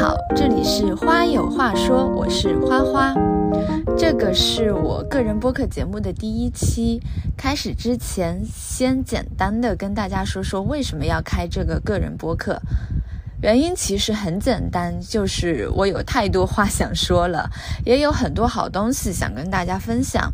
好，这里是花有话说，我是花花。这个是我个人播客节目的第一期。开始之前，先简单的跟大家说说为什么要开这个个人播客。原因其实很简单，就是我有太多话想说了，也有很多好东西想跟大家分享。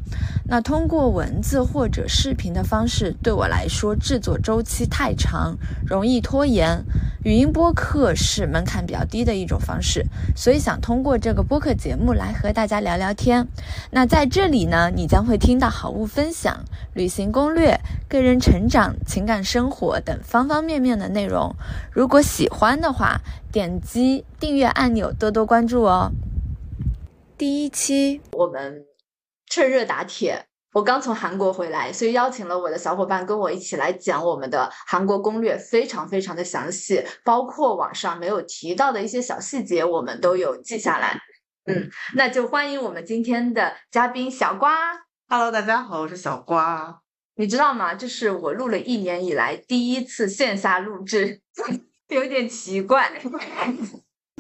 那通过文字或者视频的方式，对我来说制作周期太长，容易拖延。语音播客是门槛比较低的一种方式，所以想通过这个播客节目来和大家聊聊天。那在这里呢，你将会听到好物分享、旅行攻略、个人成长、情感生活等方方面面的内容。如果喜欢的话，点击订阅按钮，多多关注哦。第一期我们趁热打铁。我刚从韩国回来，所以邀请了我的小伙伴跟我一起来讲我们的韩国攻略，非常非常的详细，包括网上没有提到的一些小细节，我们都有记下来。嗯，那就欢迎我们今天的嘉宾小瓜。Hello，大家好，我是小瓜。你知道吗？这是我录了一年以来第一次线下录制，有点奇怪。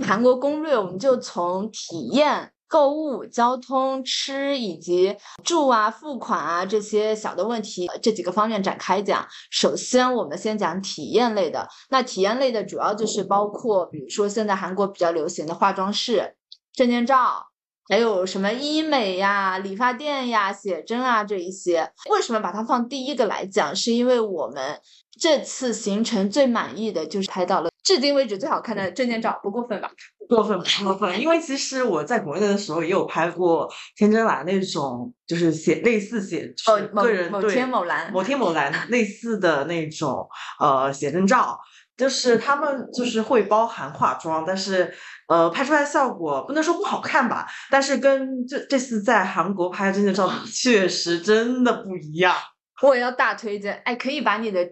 韩国攻略，我们就从体验。购物、交通、吃以及住啊、付款啊这些小的问题，这几个方面展开讲。首先，我们先讲体验类的。那体验类的主要就是包括，比如说现在韩国比较流行的化妆室、证件照，还有什么医美呀、理发店呀、写真啊这一些。为什么把它放第一个来讲？是因为我们这次行程最满意的就是拍到了至今为止最好看的证件照，不过分吧？过分不过分，因为其实我在国内的时候也有拍过天真蓝那种，就是写类似写个人某天某蓝某天某蓝类似的那种呃写真照，就是他们就是会包含化妆，但是呃拍出来效果不能说不好看吧，但是跟这这次在韩国拍证件照确实真的不一样。我也要大推荐，哎，可以把你的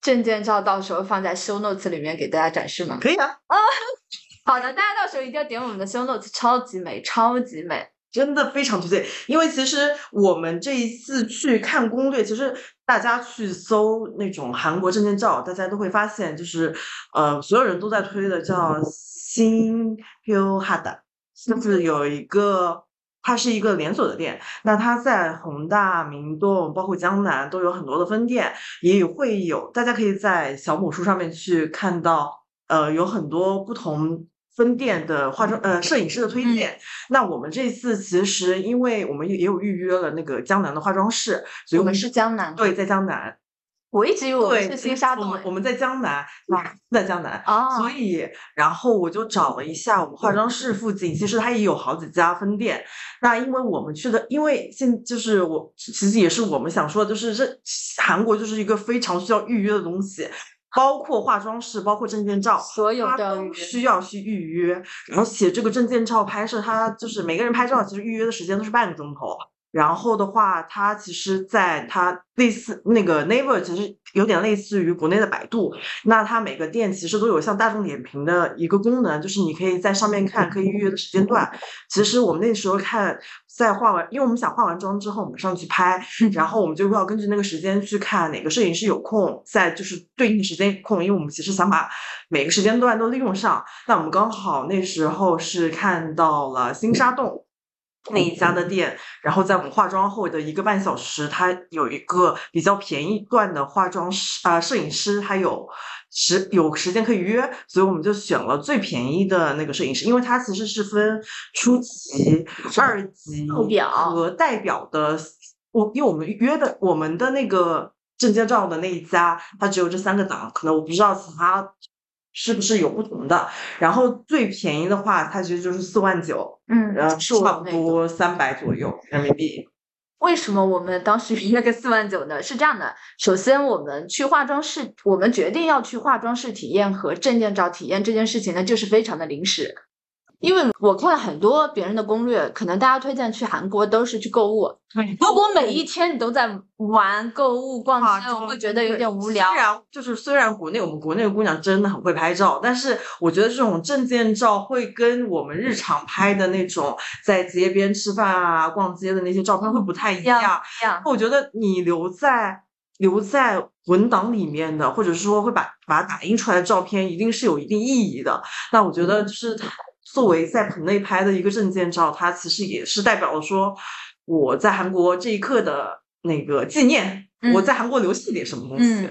证件照到时候放在 show notes 里面给大家展示吗？可以啊。啊。好的，大家到时候一定要点我们的 show notes，超级美，超级美，真的非常推荐。因为其实我们这一次去看攻略，其实大家去搜那种韩国证件照，大家都会发现，就是呃，所有人都在推的叫新 Hill Hada，就是有一个，它是一个连锁的店，那它在宏大、明洞，包括江南都有很多的分店，也会有，大家可以在小某书上面去看到，呃，有很多不同。分店的化妆呃摄影师的推荐，那我们这次其实因为我们也有预约了那个江南的化妆室，所以我们是江南，对，在江南。我一直以为我们是新沙洞，我们在江南，在江南。啊。所以，然后我就找了一下我们化妆室附近，其实它也有好几家分店。那因为我们去的，因为现就是我其实也是我们想说的，就是这韩国就是一个非常需要预约的东西。包括化妆室，包括证件照，所有都需要去预约。然后写这个证件照拍摄，它就是每个人拍照，其实预约的时间都是半个钟头。然后的话，它其实在它类似那个 Naver，其实有点类似于国内的百度。那它每个店其实都有像大众点评的一个功能，就是你可以在上面看可以预约的时间段。其实我们那时候看，在化完，因为我们想化完妆之后我们上去拍，然后我们就要根据那个时间去看哪个摄影师有空，在就是对应的时间空，因为我们其实想把每个时间段都利用上。那我们刚好那时候是看到了星沙洞。那一家的店，然后在我们化妆后的一个半小时，他有一个比较便宜段的化妆师啊，摄影师，他有时有时间可以约，所以我们就选了最便宜的那个摄影师，因为他其实是分初级、二级和代表的。我因为我们约的我们的那个证件照的那一家，它只有这三个档，可能我不知道其他。是不是有不同的？然后最便宜的话，它其实就是四万九，嗯，然后差不多三百左右人民币。为什么我们当时约个四万九呢？是这样的，首先我们去化妆室，我们决定要去化妆室体验和证件照体验这件事情呢，就是非常的临时。因为我看了很多别人的攻略，可能大家推荐去韩国都是去购物。如果每一天你都在玩购物逛街，我会觉得有点无聊。虽然就是虽然国内我们国内的姑娘真的很会拍照，但是我觉得这种证件照会跟我们日常拍的那种在街边吃饭啊、逛街的那些照片会不太一样。我觉得你留在留在文档里面的，或者是说会把把它打印出来的照片，一定是有一定意义的。那我觉得就是。作为在棚内拍的一个证件照，它其实也是代表了说我在韩国这一刻的那个纪念，我在韩国留下点什么东西。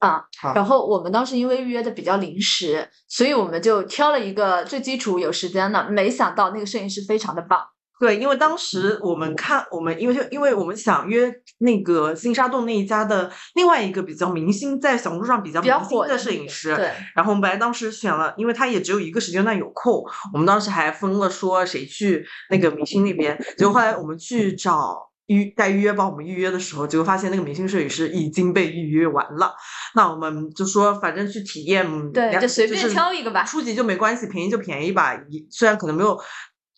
啊，然后我们当时因为预约的比较临时，所以我们就挑了一个最基础有时间的。没想到那个摄影师非常的棒。对，因为当时我们看我们，因为就因为我们想约那个金沙洞那一家的另外一个比较明星，在小红书上比较比较火的摄影师。对。然后我们本来当时选了，因为他也只有一个时间段有空，我们当时还分了说谁去那个明星那边。结果后来我们去找预在预约帮我们预约的时候，结果发现那个明星摄影师已经被预约完了。那我们就说，反正去体验，对，就随便挑一个吧。初级就没关系，便宜就便宜吧。虽然可能没有。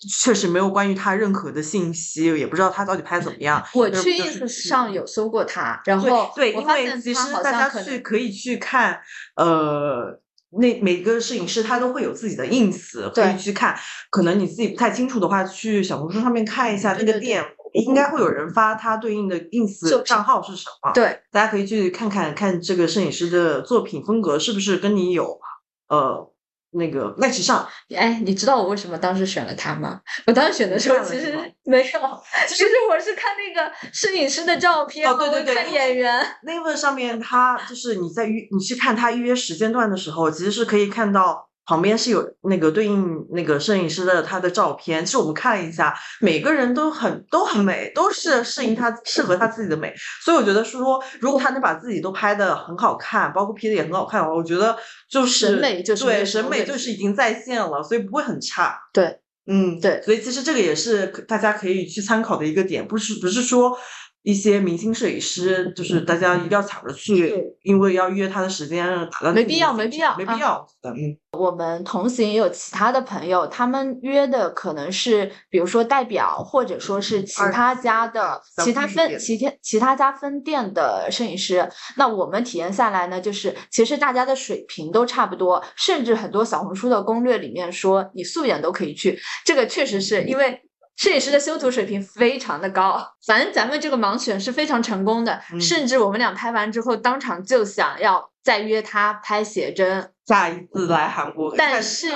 确实没有关于他任何的信息，也不知道他到底拍怎么样。我去 ins 上有搜过他，然后对，因为其实大家去可以去看，呃，那每个摄影师他都会有自己的 ins，可以去看。可能你自己不太清楚的话，去小红书上面看一下那个店，应该会有人发他对应的 ins 账号是什么。对，大家可以去看看看这个摄影师的作品风格是不是跟你有呃。那个麦时上，哎，你知道我为什么当时选了他吗？我当时选的时候其实没有，其实我是看那个摄影师的照片，哦对对对，看演员。那份上面他就是你在预你去看他预约时间段的时候，其实是可以看到。旁边是有那个对应那个摄影师的他的照片，其实我们看了一下，每个人都很都很美，都是适应他适合他自己的美，所以我觉得说，如果他能把自己都拍的很好看，包括 P 的也很好看的话，我觉得就是审美就是对审美就是已经在线了，所以不会很差。对，嗯，对，所以其实这个也是大家可以去参考的一个点，不是不是说。一些明星摄影师，就是大家一定要抢着去，因为要约他的时间，打断没必要，没必要，没必要。嗯，我们同行也有其他的朋友，他们约的可能是，比如说代表，或者说是其他家的其他分其他其他家分店的摄影师。那我们体验下来呢，就是其实大家的水平都差不多，甚至很多小红书的攻略里面说你素颜都可以去，这个确实是因为。摄影师的修图水平非常的高，反正咱们这个盲选是非常成功的，甚至我们俩拍完之后，当场就想要再约他拍写真，下一次来韩国。但是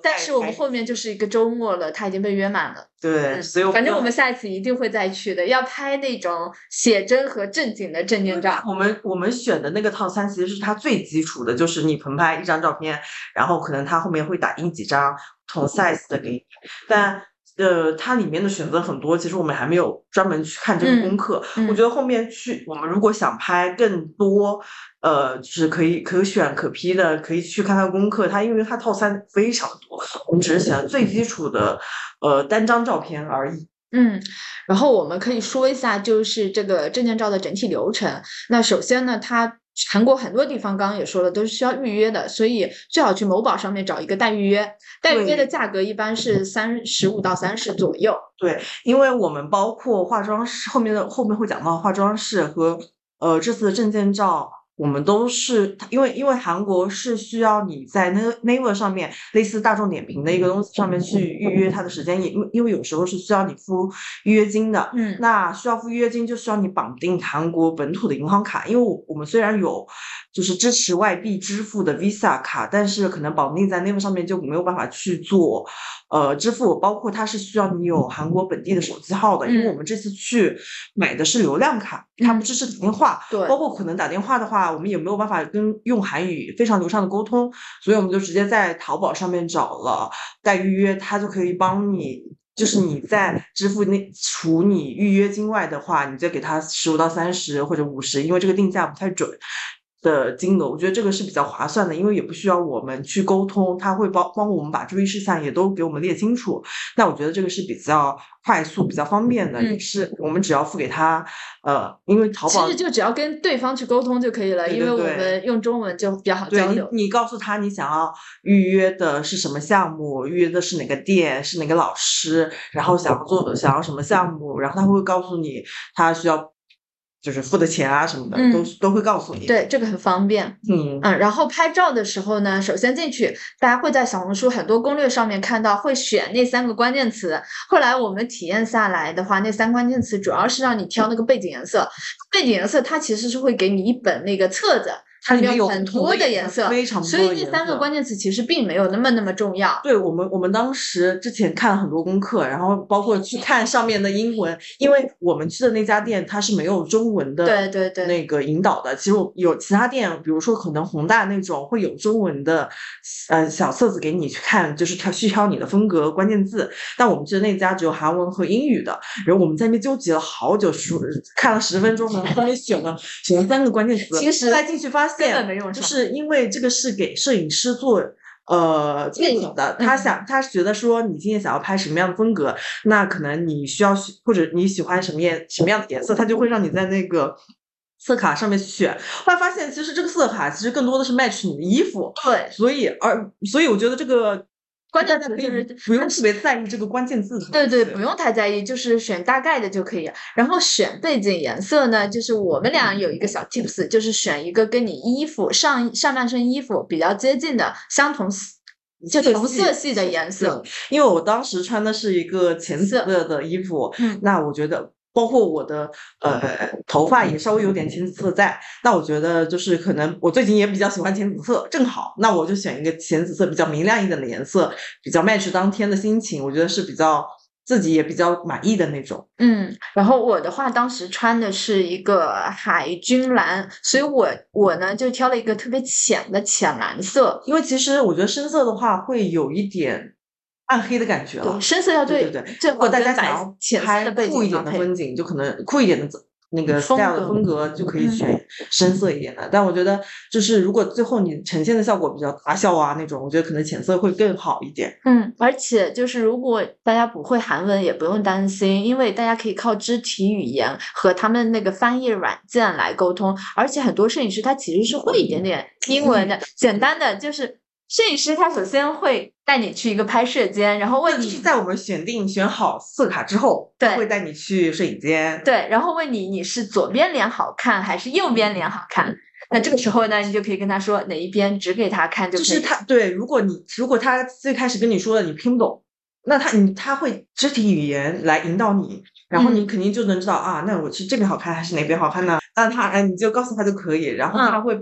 但是我们后面就是一个周末了，他已经被约满了。对，所以反正我们下一次一定会再去的，要拍那种写真和正经的证件照。我们我们选的那个套餐其实是它最基础的，就是你棚拍一张照片，然后可能他后面会打印几张同 size 的给你，但。呃，它里面的选择很多，其实我们还没有专门去看这个功课。我觉得后面去，我们如果想拍更多，呃，就是可以可选可批的，可以去看它功课。它因为它套餐非常多，我们只是选最基础的，呃，单张照片而已。嗯，然后我们可以说一下，就是这个证件照的整体流程。那首先呢，它。韩国很多地方刚刚也说了，都是需要预约的，所以最好去某宝上面找一个代预约。代预约的价格一般是三十五到三十左右。对，因为我们包括化妆室后面的后面会讲到化妆室和呃这次的证件照。我们都是因为因为韩国是需要你在那个 Naver 上面类似大众点评的一个东西上面去预约它的时间，因为因为有时候是需要你付预约金的，嗯，那需要付预约金就需要你绑定韩国本土的银行卡，因为我我们虽然有就是支持外币支付的 Visa 卡，但是可能绑定在 Naver 上面就没有办法去做。呃，支付包括它是需要你有韩国本地的手机号的，因为我们这次去买的是流量卡，它不支持打电话，对，包括可能打电话的话，我们也没有办法跟用韩语非常流畅的沟通，所以我们就直接在淘宝上面找了代预约，它就可以帮你，就是你在支付那除你预约金外的话，你再给他十五到三十或者五十，因为这个定价不太准。的金额，我觉得这个是比较划算的，因为也不需要我们去沟通，他会帮帮我们把注意事项也都给我们列清楚。那我觉得这个是比较快速、比较方便的，也是我们只要付给他，呃，因为淘宝其实就只要跟对方去沟通就可以了，因为我们用中文就比较好交流。你你告诉他你想要预约的是什么项目，预约的是哪个店，是哪个老师，然后想要做想要什么项目，然后他会告诉你他需要。就是付的钱啊什么的，都都会告诉你。对，这个很方便。嗯嗯，然后拍照的时候呢，首先进去，大家会在小红书很多攻略上面看到会选那三个关键词。后来我们体验下来的话，那三关键词主要是让你挑那个背景颜色。背景颜色它其实是会给你一本那个册子。它里面有很多的颜颜色，非常所以这三个关键词其实并没有那么那么重要。对我们，我们当时之前看了很多功课，然后包括去看上面的英文，因为我们去的那家店它是没有中文的，对对对那个引导的。其实我有其他店，比如说可能宏大那种会有中文的，呃小册子给你去看，就是挑去挑你的风格关键字。但我们去的那家只有韩文和英语的，然后我们在那边纠结了好久，说看了十分钟，然后后面选了选了三个关键词，其实再进去发根本没用上就是因为这个是给摄影师做。呃，建议的，他嗯想，他觉得说你今天想要拍什么样的风格，那可能你需要或者你喜欢什么颜什么样的颜色，他就会让你在那个色卡上面去选。后来发现，其实这个色卡其实更多的是 match 你的衣服，对，所以而所以我觉得这个关键词就是不用特别在意这个关键字对对，不用太在意，就是选大概的就可以。然后选背景颜色呢，就是我们俩有一个小 tips，就是选一个跟你衣服上上半身衣服比较接近的相同色就同色系的颜色。因为我当时穿的是一个浅色色的衣服，嗯那我觉得包括我的呃头发也稍微有点浅紫色在，那我觉得就是可能我最近也比较喜欢浅紫色，正好，那我就选一个浅紫色比较明亮一点的颜色，比较 match 当天的心情，我觉得是比较自己也比较满意的那种。嗯，然后我的话，当时穿的是一个海军蓝，所以我我呢就挑了一个特别浅的浅蓝色。因为其实我觉得深色的话会有一点暗黑的感觉了对，。深色要对对对，最如果大家想要拍酷一点。的风景，就可能酷一点的那个风 style 的格风格就可以嗯选深色一点的。但我觉得，就是如果最后你呈现的效果比较大笑啊那种，我觉得可能浅色会更好一点。嗯，而且就是如果大家不会韩文，也不用担心，因为大家可以靠肢体语言和他们那个翻译软件来沟通。而且很多摄影师他其实是会一点点英文的，简单的就是摄影师他首先会带你去一个拍摄间，然后问你就是在我们选定选好色卡之后，他对会带你去摄影间。对，然后问你你是左边脸好看还是右边脸好看。那这个时候呢，你就可以跟他说哪一边指给他看就可以。就是他对，如果你如果他最开始跟你说的你听不懂，那他你他会肢体语言来引导你，然后你嗯肯定就能知道、啊，那我是这边好看还是哪边好看呢？那他哎，你就告诉他就可以，然后嗯他会、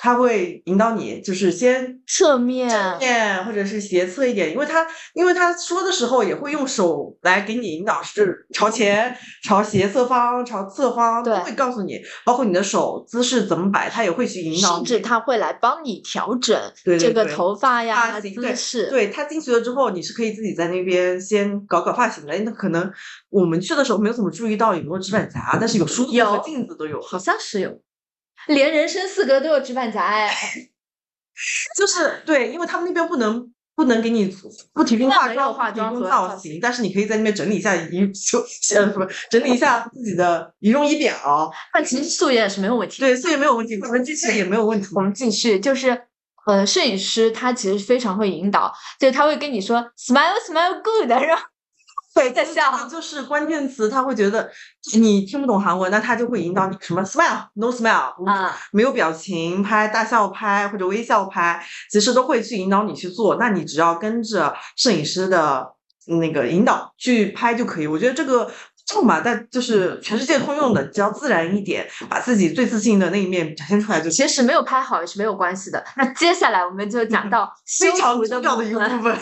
他会引导你，就是先侧面正面或者是斜侧一点，因为他因为他说的时候也会用手来给你引导，是朝前、朝斜侧方、朝侧方，都会告诉你，包括你的手姿势怎么摆，他也会去引导你。甚至他会来帮你调整这个头发呀、发型对姿势。对他进去了之后，你是可以自己在那边先搞搞发型的。那可能我们去的时候没有怎么注意到有没有直板夹，但是有梳子和有镜子都有。好像是有，连人生四格都有纸板夹哎。就是对，因为他们那边不能不能给你不提供化妆、不化妆和造型，但是你可以在那边整理一下仪就呃什么整理一下自己的仪容仪表。但其实素颜也是没有问题的。对，素颜没有问题，我们机器也没有问题。我们继续，就是呃，摄影师他其实非常会引导，就是他会跟你说 smile smile good，然后对，在笑就是关键词，他会觉得你听不懂韩文，那他就会引导你什么 smile no smile 啊，没有表情拍、大笑拍或者微笑拍，其实都会去引导你去做。那你只要跟着摄影师的那个引导去拍就可以。我觉得这个这个嘛，但就是全世界通用的，只要自然一点，把自己最自信的那一面展现出来就行。其实没有拍好也是没有关系的。那接下来我们就讲到非常重要的一个部分。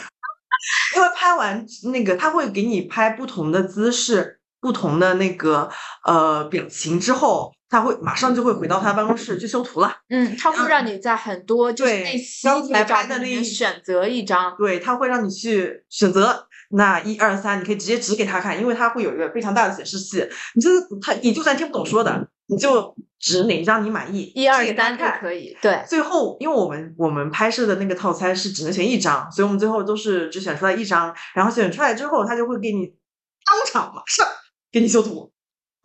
因为拍完那个，他会给你拍不同的姿势、不同的那个呃表情之后，他会马上就会回到他办公室去修图了。嗯，他会让你在很多就是对那些刚拍的那一选择一张。对，他会让你去选择那一二三，你可以直接指给他看，因为他会有一个非常大的显示器。你就是他，你就算听不懂说的，你就指哪一张你满意，一二三就看可以，对，最后，因为我们我们拍摄的那个套餐是只能选一张，所以我们最后都是只选出来一张，然后选出来之后，他就会给你当场马上给你修图。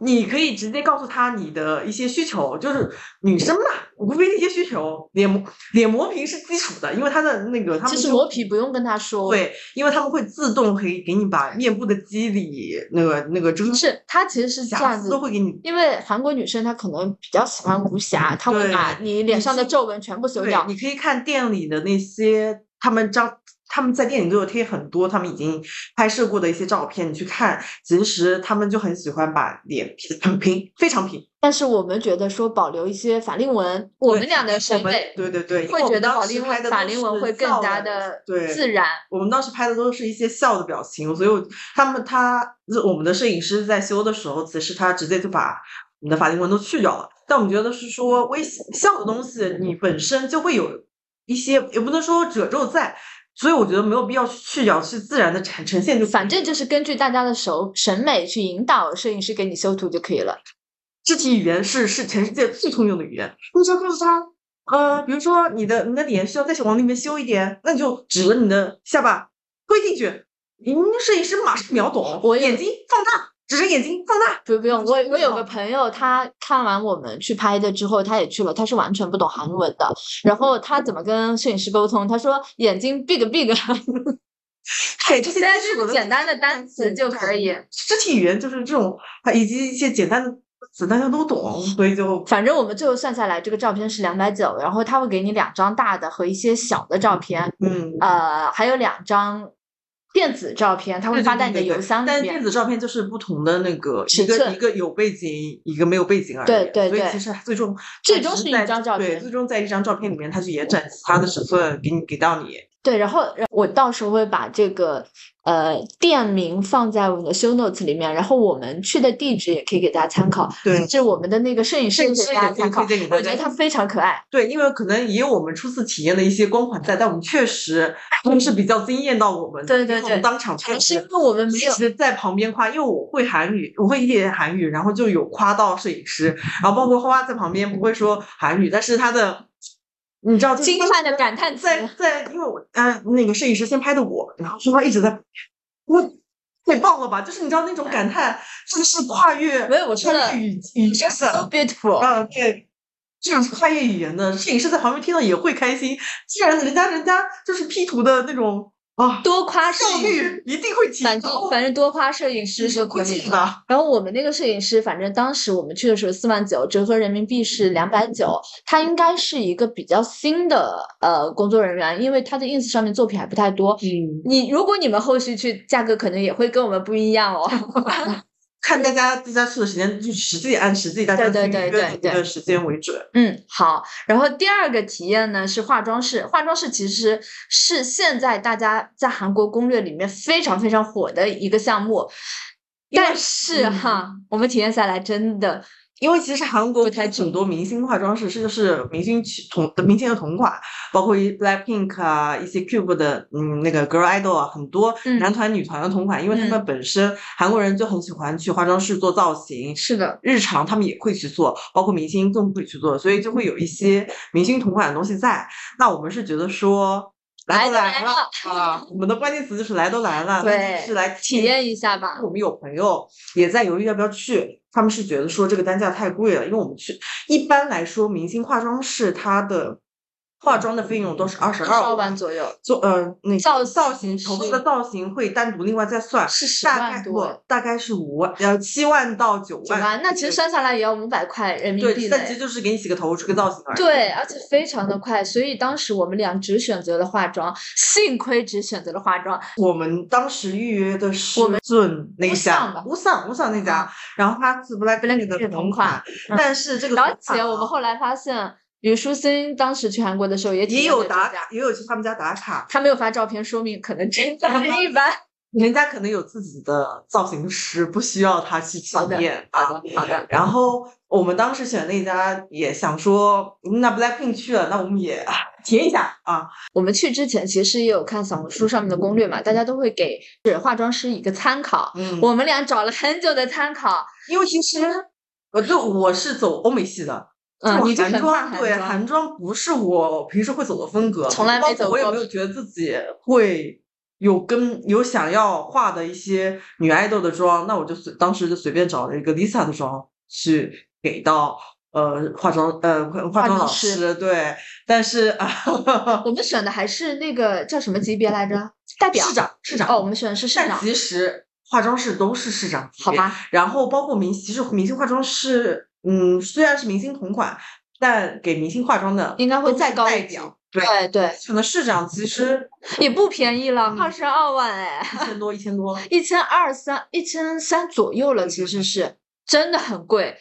你可以直接告诉他你的一些需求，就是女生嘛，无非的一些需求，脸磨脸磨皮是基础的，因为它的那个他们其实磨皮不用跟他说，，对，因为他们会自动可以给你把面部的肌理那个那个遮是它其实是这样子都会给你因为韩国女生她可能比较喜欢无瑕，她会把你脸上的皱纹全部修掉，。你可以看店里的那些他们张他们在店里都有贴很多他们已经拍摄过的一些照片，你去看，其实他们就很喜欢把脸 P 的很平，非常平。但是我们觉得说保留一些法令纹，我们俩的审美对对对，会觉得法令时拍的法令纹会更加的对自然。我们当时拍的都是一些笑的表情，所以我他们他我们的摄影师在修的时候，其实他直接就把我们的法令纹都去掉了。但我们觉得是说微笑的东西，你本身就会有一些，也不能说褶皱在，所以我觉得没有必要去去掉，去自然的呈呈现就反正就是根据大家的手审美去引导摄影师给你修图就可以了。肢体语言是是全世界最通用的语言。你只要告诉他，呃，比如说你的你的脸需要再往里面修一点，那你就指着你的下巴推进去，嗯，摄影师马上秒懂。我眼睛放大，指着眼睛放大。不不用，我我有个朋友，他看完我们去拍的之后，他也去了，他是完全不懂韩文的。然后他怎么跟摄影师沟通？他说眼睛 big big，对，这些是简单的单词就可以。肢体语言就是这种，啊以及一些简单的词大家都懂，所以就反正我们最后算下来，这个照片是两百九，然后他会给你两张大的和一些小的照片，嗯。呃，还有两张电子照片，它会发在你的对对对邮箱里面但是电。子照片就是不同的那个一个一个有背景，一个没有背景而已。对对对所以其实最终最终是一张照片最终在一张照片里面，它去延展其他的尺寸给你给到你。对，然后我到时候会把这个呃店名放在我们的 show notes 里面，然后我们去的地址也可以给大家参考，对是我们的那个摄影师给大家参考，我觉得他非常可爱。对，因为可能也有我们初次体验的一些光环在，但我们确实真是比较惊艳到我们，对对对我们当场确实是因为我们没有在旁边夸，因为我会韩语，我会一点韩语，然后就有夸到摄影师，然后包括花花在旁边不会说韩语，但是他的你知道惊叹的感叹词。在在，因为我呃那个摄影师先拍的我，然后说他一直在，我太棒了吧！就是你知道那种感叹，真的是跨越没有我说的跨越语语言 So 的，beautiful，嗯对。这种跨越语言的摄影师在旁边听到也会开心，既然人家人家就是 P 图的那种啊，多夸摄影一定会提反正高，反正多夸摄影师就会可以的。然后我们那个摄影师，反正当时我们去的时候四万九，折合人民币是两百九。他应该是一个比较新的呃工作人员，因为他的 ins 上面作品还不太多。嗯，你如果你们后续去，价格可能也会跟我们不一样哦。看大家大家去的时间，就实际按实际大家对对对对对的时间为准。嗯，好。然后第二个体验呢是化妆室，化妆室其实是现在大家在韩国攻略里面非常非常火的一个项目，但是嗯哈，我们体验下来真的因为其实韩国不太很多明星化妆师是就是明星去同的明星的同款，包括一 Blackpink 啊，一些 Cube 的嗯那个 Girl Idol 啊，很多嗯男团女团的同款，因为他们本身韩国人就很喜欢去化妆室做造型，是的，日常他们也会去做，包括明星更会去做，所以就会有一些明星同款的东西在。那我们是觉得说。来都来来都来了啊！我们的关键词就是来都来了，对是来体验一下吧。我们有朋友也在犹豫要不要去，他们是觉得说这个单价太贵了，因为我们去一般来说明星化妆室它的化妆的费用都是二十二二万左右，做呃那造造型型头发的造型会单独另外再算，是10大概万多大概是五万呃七万到九万，九万，那其实算下来也要五百块人民币对，嘞。但其实就是给你洗个头出个造型而已。对，而且非常的快，所以当时我们俩只选择了化妆，幸亏只选择了化妆。我们当时预约的是我们尊那家，乌桑乌桑那家，然后它是 Blackpink 的同同款，嗯但是这个而且我们啊后来发现，虞书欣当时去韩国的时候也也有打卡，也有去他们家打卡，他没有发照片，说明可能真的一般。人家可能有自己的造型师，不需要他去体验好啊。的，好的。然后我们当时选那家也想说，嗯那 Blackpink 去了，那我们也啊体验一下啊。我们去之前其实也有看小红书上面的攻略嘛，大家都会给是化妆师一个参考。嗯，我们俩找了很久的参考，因为其实我就我是走欧美系的，嗯，就你韩妆对韩妆不是我平时会走的风格，从来没包括走过我也没有觉得自己会有跟有想要化的一些女爱豆的妆，那我就随当时就随便找了一个 Lisa 的妆去给到呃化妆呃化化妆老师师，对，但是啊 我们选的还是那个叫什么级别来着？代表市长市长哦，我们选的是市长，但其实化妆室都是市长级别，好吧？然后包括明，其实明星化妆师，嗯，虽然是明星同款，但给明星化妆的应该会再高一点。对，对对，选的市长其实也不便宜了，嗯二十二万哎，一千多，一千多。一千二三一千三左右了，其实是真的很贵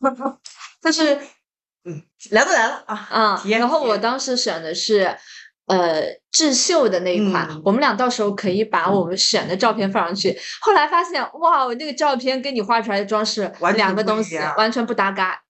但是，嗯，来都来了啊，嗯。然后我当时选的是。呃，智秀的那一款，嗯我们俩到时候可以把我们选的照片放上去。后来发现，哇，我那个照片跟你画出来的装饰完两个东西，完全不搭嘎。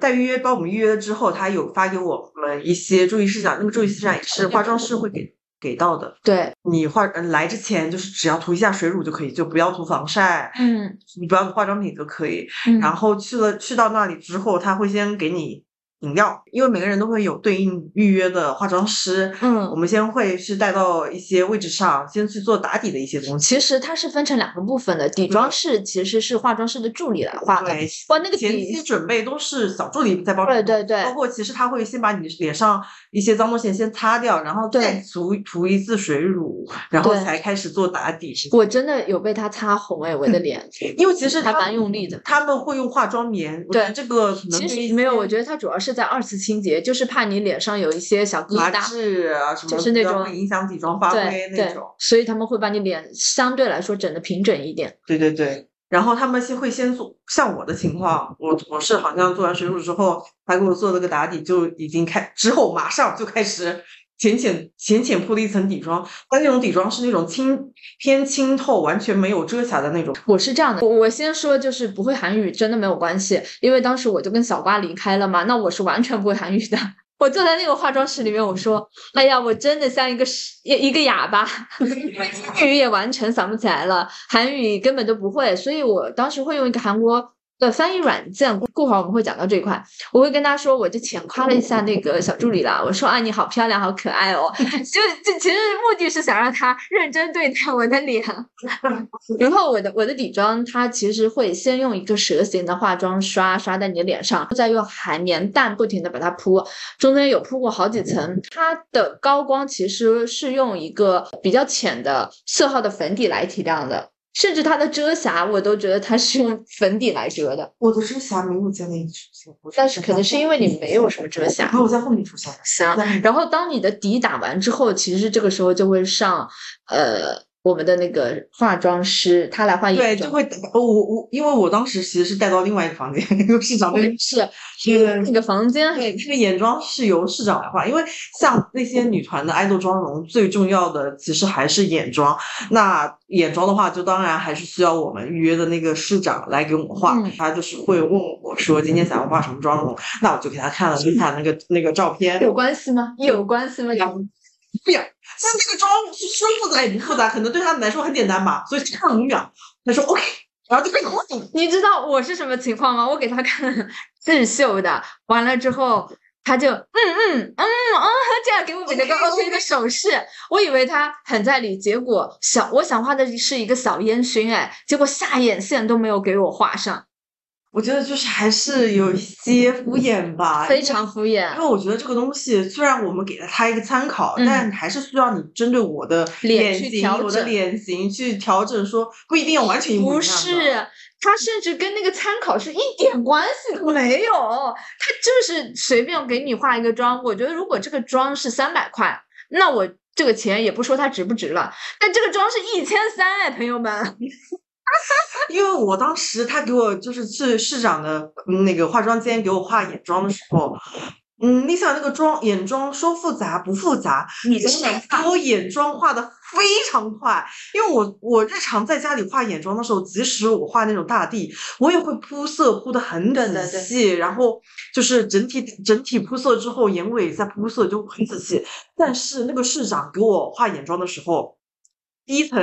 在预约帮我们预约了之后，他有发给我们一些注意事项，那么注意事项也是化妆师会给给到的。对，你化呃来之前就是只要涂一下水乳就可以，就不要涂防晒，嗯你不要涂化妆品就可以。嗯，然后去了去到那里之后，他会先给你饮料，因为每个人都会有对应预约的化妆师。嗯我们先会是带到一些位置上，先去做打底的一些东西。其实它是分成两个部分的，底妆是其实是化妆师的助理来画的。对，哇，那个前底期准备都是小助理在帮你对对对包括其实他会先把你脸上一些脏东西先擦掉，然后再涂涂一次水乳，然后才开始做打底。我真的有被他擦红哎，我的脸 因为其实还他蛮用力的。他们会用化妆棉，对这个可能其实没有，我觉得他主要是在二次清洁，就是怕你脸上有一些小疙杂瘩，质啊什么就是那种会影响底妆发对挥那种。，所以他们会把你脸相对来说整的平整一点。对对对。然后他们先会先做，像我的情况，我我是好像做完水乳之后，他给我做了个打底，就已经开之后马上就开始浅浅浅浅铺了一层底妆，它那种底妆是那种清偏清透，完全没有遮瑕的那种。我是这样的，我我先说就是不会韩语真的没有关系，因为当时我就跟小瓜离开了嘛，那我是完全不会韩语的。我坐在那个化妆室里面，我说：“哎呀，我真的像一个一一个哑巴，英语也完全想不起来了，韩语根本都不会。”所以我当时会用一个韩国的翻译软件，过会儿我们会讲到这一块。我会跟他说，我就浅夸了一下那个小助理啦，我说：“啊，你好漂亮，好可爱哦。”就就其实目的是想让他认真对待我的脸。然后我的我的底妆，它其实会先用一个蛇形的化妆刷刷在你的脸上，再用海绵蛋不停的把它铺，中间有铺过好几层。它的高光其实是用一个比较浅的色号的粉底来提亮的，甚至它的遮瑕我都觉得它是用粉底来遮的。我的遮瑕没有在那里出现，但是可能是因为你没有什么遮瑕。没有在后面出现的。行，然后当你的底打完之后，其实这个时候就会上呃我们的那个化妆师，他来画眼对，就会我我我，因为我当时其实是带到另外一个房间，那个市长是是那个房间对，那个眼妆是由市长来画，因为像那些女团的爱豆妆容，最重要的其实还是眼妆。那眼妆的话，就当然还是需要我们预约的那个市长来给我们画。嗯他就是会问我说今天想要画什么妆容，那我就给他看了一下那个那个照片。有关系吗？有关系吗？然后不呀，但这个妆是说复杂也不复杂，可能对他们来说很简单吧，所以看了五秒，他说 OK，然后就开始画。你知道我是什么情况吗？我给他看 智秀的，完了之后。他就嗯嗯嗯嗯，这样给我比了个 OK 的手势，我以为他很在理，结果小我想画的是一个小烟熏，哎，结果下眼线都没有给我画上，我觉得就是还是有一些敷衍吧，非常敷衍因为。我觉得这个东西虽然我们给了他一个参考，嗯但还是需要你针对我的脸型、调我的脸型去调整，说不一定要完全一模不一样不。是，他甚至跟那个参考是一点关系都没有，他就是随便给你画一个妆。我觉得如果这个妆是三百块，那我这个钱也不说它值不值了，但这个妆是一千三哎，朋友们。因为我当时他给我就是去市长的嗯那个化妆间给我画眼妆的时候。嗯，你想那个妆眼妆说复杂不复杂？你真的给我眼妆画的非常快，因为我我日常在家里画眼妆的时候，即使我画那种大地，我也会铺色铺的很对对对仔细，然后就是整体整体铺色之后，眼尾再铺色就很仔细。但是那个市长给我画眼妆的时候，第一层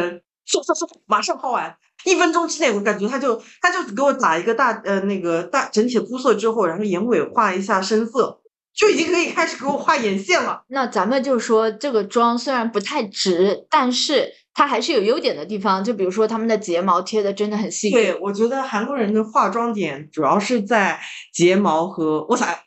唰唰唰马上画完，一分钟之内，我感觉他就他就给我打一个大呃那个大整体的肤色之后，然后眼尾画一下深色，就已经可以开始给我画眼线了。那咱们就说这个妆虽然不太直，但是它还是有优点的地方，就比如说他们的睫毛贴的真的很细。对，我觉得韩国人的化妆点主要是在睫毛和卧蚕。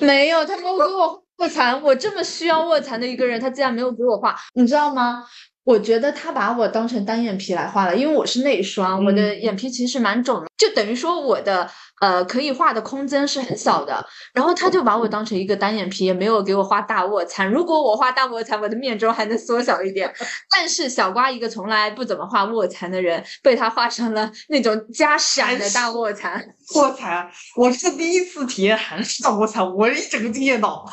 没有，他没有给我卧蚕。我这么需要卧蚕的一个人，他竟然没有给我画，你知道吗？我觉得他把我当成单眼皮来画了，因为我是内双，我的嗯眼皮其实蛮肿的，就等于说我的呃可以画的空间是很小的。然后他就把我当成一个单眼皮，也没有给我画大卧蚕。如果我画大卧蚕，我的面周还能缩小一点。但是小瓜一个从来不怎么画卧蚕的人，被他画成了那种加闪的大卧蚕。卧蚕，我是第一次体验韩式大卧蚕，我一整个惊艳到。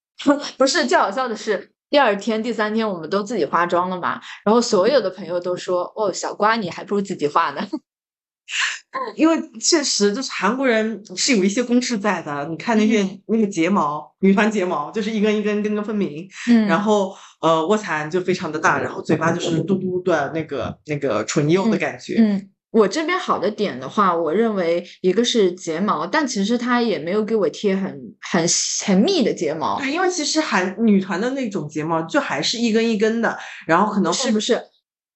不是，最好笑的是。第二天、第三天，我们都自己化妆了嘛，然后所有的朋友都说：“哦，小瓜，你还不如自己化呢。”因为确实就是韩国人是有一些公式在的，你看那些、嗯那个睫毛，女团睫毛就是一根一根根根分明，嗯然后呃卧蚕就非常的大，然后嘴巴就是嘟嘟的那个那个唇釉的感觉。嗯，我这边好的点的话，我认为一个是睫毛，但其实他也没有给我贴很很很密的睫毛，对，因为其实韩女团的那种睫毛就还是一根一根的，然后可能是不是？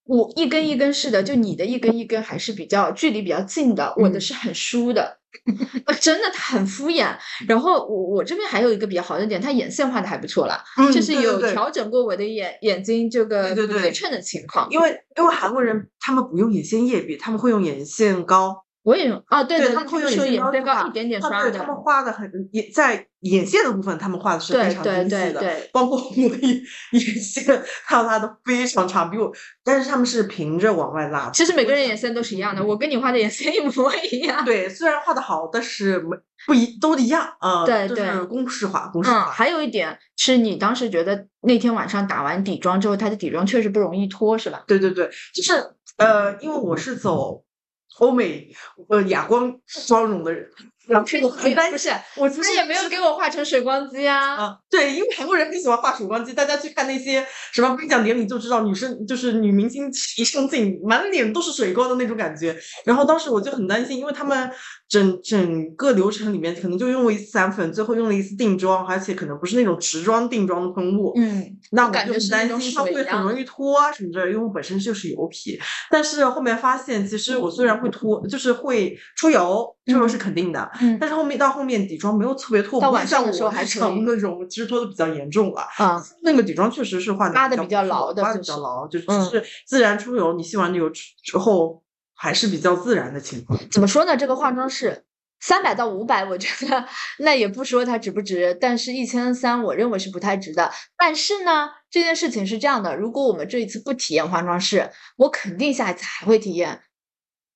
我一根一根是的，就你的一根一根还是比较距离比较近的，我的嗯是很疏的，呃 真的他很敷衍。然后我我这边还有一个比较好的点，它眼线画的还不错啦，嗯就是有调整过我的眼眼睛这个对对对不对称的情况。因为因为韩国人他们不用眼线液笔，他们会用眼线膏。我也用啊，对他们会用点点刷的他对他，们画的很眼在眼线的部分，他们画的是非常精细的。对对，包括我的眼眼线，他拉的非常长，比我，但是他们是平着往外拉的。其实每个人眼线都是一样的，我跟你画的眼线一模一样。对，虽然画的好，但是没不一都一样，呃，对对就是公式化，公式嗯，化。还有一点是你当时觉得那天晚上打完底妆之后，它的底妆确实不容易脱，是吧？对对对，就是呃，因为我是走欧美呃哑光妆容的人，然后我很担心，不是，我其实他也没有给我画成水光肌啊。啊，对，因为韩国人很喜欢画水光肌，大家去看那些什么颁奖典礼就知道，女生就是女明星一上镜，满脸都是水光的那种感觉。然后当时我就很担心，因为他们整整个流程里面可能就用了一次散粉，最后用了一次定妆，而且可能不是那种持妆定妆的喷雾。嗯，那我感就很担心它会很容易脱啊什么之类的，因为我本身就是油皮。但是后面发现，其实我虽然会脱，就是会出油，出油是肯定的，嗯但是后面到后面底妆没有特别脱，到晚上的时候还成那种，其实脱的比较严重了。啊，那个底妆确实是画的比较的不错画的牢的就是比较牢，就嗯是自然出油，你卸完油之之后还是比较自然的情况。怎么说呢？这个化妆室三百到五百，我觉得那也不说它值不值，但是一千三，我认为是不太值的。但是呢，这件事情是这样的，如果我们这一次不体验化妆室，我肯定下一次还会体验。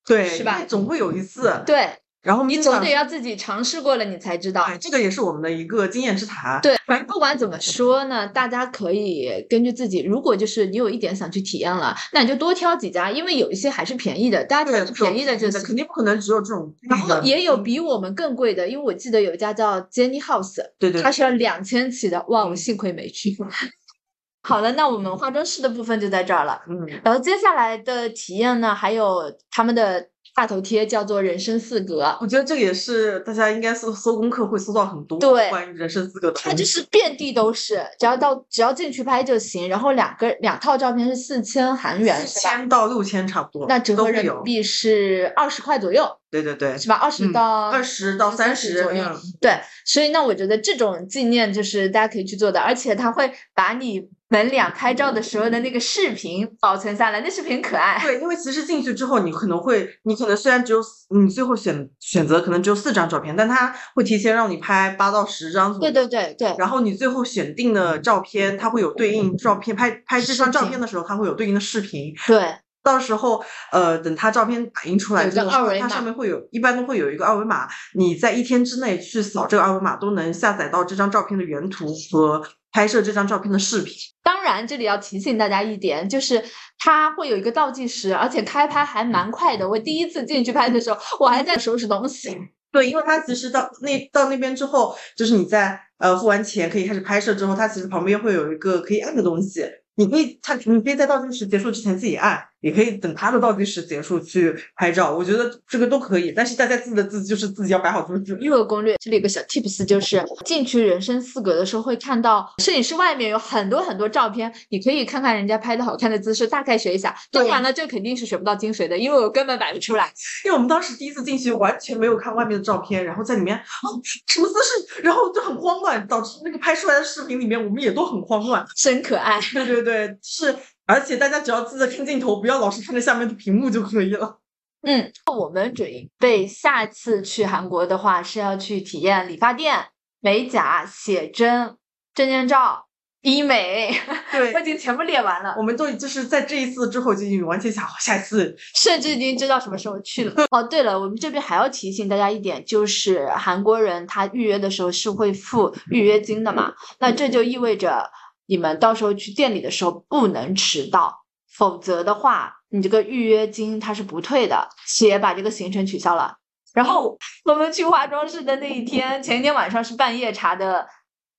对，是吧总会有一次，对然后你总得要自己尝试过了，你才知道。哎，这个也是我们的一个经验之谈。对，反正不管怎么说呢，大家可以根据自己，如果就是你有一点想去体验了，那你就多挑几家，因为有一些还是便宜的，大家便宜的就肯行。定不可能只有这种然后也有比我们更贵的，因为我记得有一家叫 Jenny House，对对它是要两千起的，哇，我嗯幸亏没去。好了，那我们化妆室的部分就在这儿了。嗯，然后接下来的体验呢，还有他们的大头贴叫做人生四格，我觉得这个也是大家应该搜搜功课会搜到很多对关于人生四格的它就。是遍地都是，只要到只要进去拍就行。然后两个两套照片是四千韩元，四？千到六千差不多，那折合。人民币是二十块左右，对对对，是吧？二十嗯到二十到三十左右。嗯对，所以那我觉得这种纪念就是大家可以去做的，而且他会把你们俩拍照的时候的那个视频保存下来，那视频可爱。对，因为其实进去之后，你可能会，你可能虽然只有你最后选选择可能只有四张照片，但它会提前让你拍八到十张左对右。对对对，然后你最后选定的照片，它会有对应照片，拍拍这张照片的时候，它会有对应的视频。对到时候，呃，等它照片打印出来这个二维码上面会有，一般都会有一个二维码，你在一天之内去扫这个二维码，都能下载到这张照片的原图和拍摄这张照片的视频。当然，这里要提醒大家一点，就是它会有一个倒计时，而且开拍还蛮快的。我第一次进去拍的时候，我还在收拾东西。对，因为它其实到那到那边之后，就是你在呃付完钱可以开始拍摄之后，它其实旁边会有一个可以按的东西，你可以它你可以在倒计时结束之前自己按，也可以等他的倒计时结束去拍照。我觉得这个都可以，但是大家记得自就是自己要摆好姿势。一个攻略，这里有个小 tips，就是进去人生四格的时候会看到摄影师外面有很多很多照片，你可以看看人家拍的好看的姿势，大概学一下。当然了，这肯定是学不到精髓的，因为我根本摆不出来。因为我们当时第一次进去，完全没有看外面的照片，然后在里面哦什么姿势，然后就很慌乱，导致那个拍出来的视频里面我们也都很慌乱。真可爱。对对对，是而且大家只要记得看镜头，不要老是看着下面的屏幕就可以了。嗯，我们准备下次去韩国的话是要去体验理发店、美甲、写真、证件照、医美，对 我已经全部列完了。我们都就是在这一次之后就已经完全想好下一次。甚至已经知道什么时候去了。哦，对了，我们这边还要提醒大家一点，就是韩国人他预约的时候是会付预约金的嘛，那这就意味着你们到时候去店里的时候不能迟到，否则的话，你这个预约金它是不退的，且把这个行程取消了。然后我们去化妆室的那一天，前一天晚上是半夜查的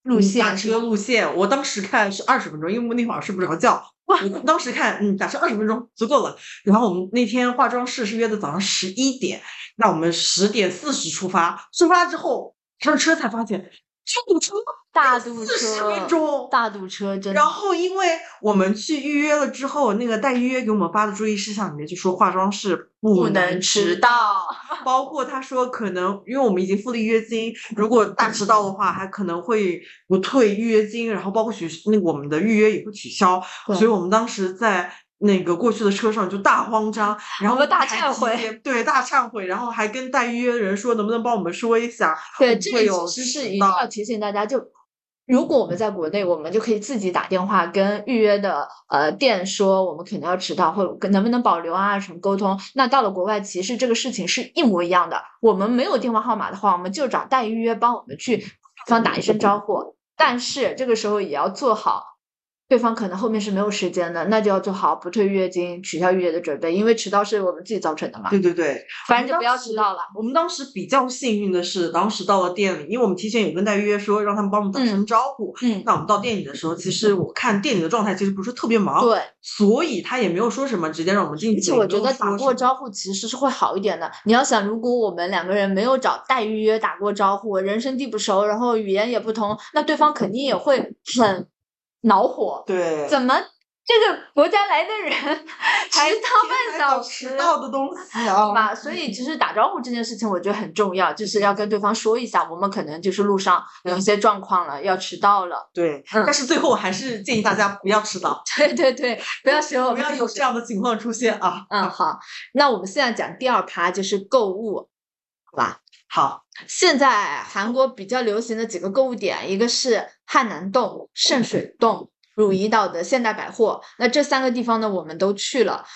路线，打车路线，我当时看是二十分钟，因为我那会儿睡不着觉。我当时看，嗯，打车二十分钟足够了。然后我们那天化妆室是约的早上十一点，那我们十点四十出发，出发之后上车才发现这堵车大堵四十车分，钟。大堵车真的然。后，因为我们去预约了之后，那个待预约给我们发的注意事项里面就说化妆室不能能迟到，包括他说可能因为我们已经付了预约金，如果大迟到的话，还可能会不退预约金，然后包括取那个我们的预约也会取消，所以我们当时在。那个过去的车上就大慌张，然后大忏悔对，大忏悔，然后还跟待预约的人说能不能帮我们说一下，对，会这个有其实是一定要提醒大家，就如果我们在国内，我们就可以自己打电话跟预约的呃店说，我们可能要迟到，或者跟能不能保留啊什么沟通。那到了国外，其实这个事情是一模一样的。我们没有电话号码的话，我们就找代预约帮我们去对方打一声招呼，但是这个时候也要做好。对方可能后面是没有时间的，那就要做好不退预约金、取消预约的准备，因为迟到是我们自己造成的嘛。对对对，反正就不要迟到了。我们当时比较幸运的是，当时到了店里，因为我们提前有跟代预约说，让他们帮我们打声嗯招呼。嗯，那我们到店里的时候，其实我看店里的状态其实不是特别忙，对。所以他也没有说什么，直接让我们进去。而且我觉得打过招呼其实是会好一点的。你要想，如果我们两个人没有找代预约打过招呼，人生地不熟，然后语言也不同，那对方肯定也会很恼火。对，怎么这个国家来的人还 迟到半小时迟？到的东西啊，对吧？所以其实打招呼这件事情，我觉得很重要，就是要跟对方说一下，我们可能就是路上有一些状况了，要迟到了。对，嗯但是最后我还是建议大家不要迟到，对对对，不要学我不要有这样的情况出现啊。嗯，好，那我们现在讲第二趴，就是购物，好吧？好，现在韩国比较流行的几个购物点，一个是汉南洞、圣水洞、汝矣岛的现代百货。那这三个地方呢，我们都去了。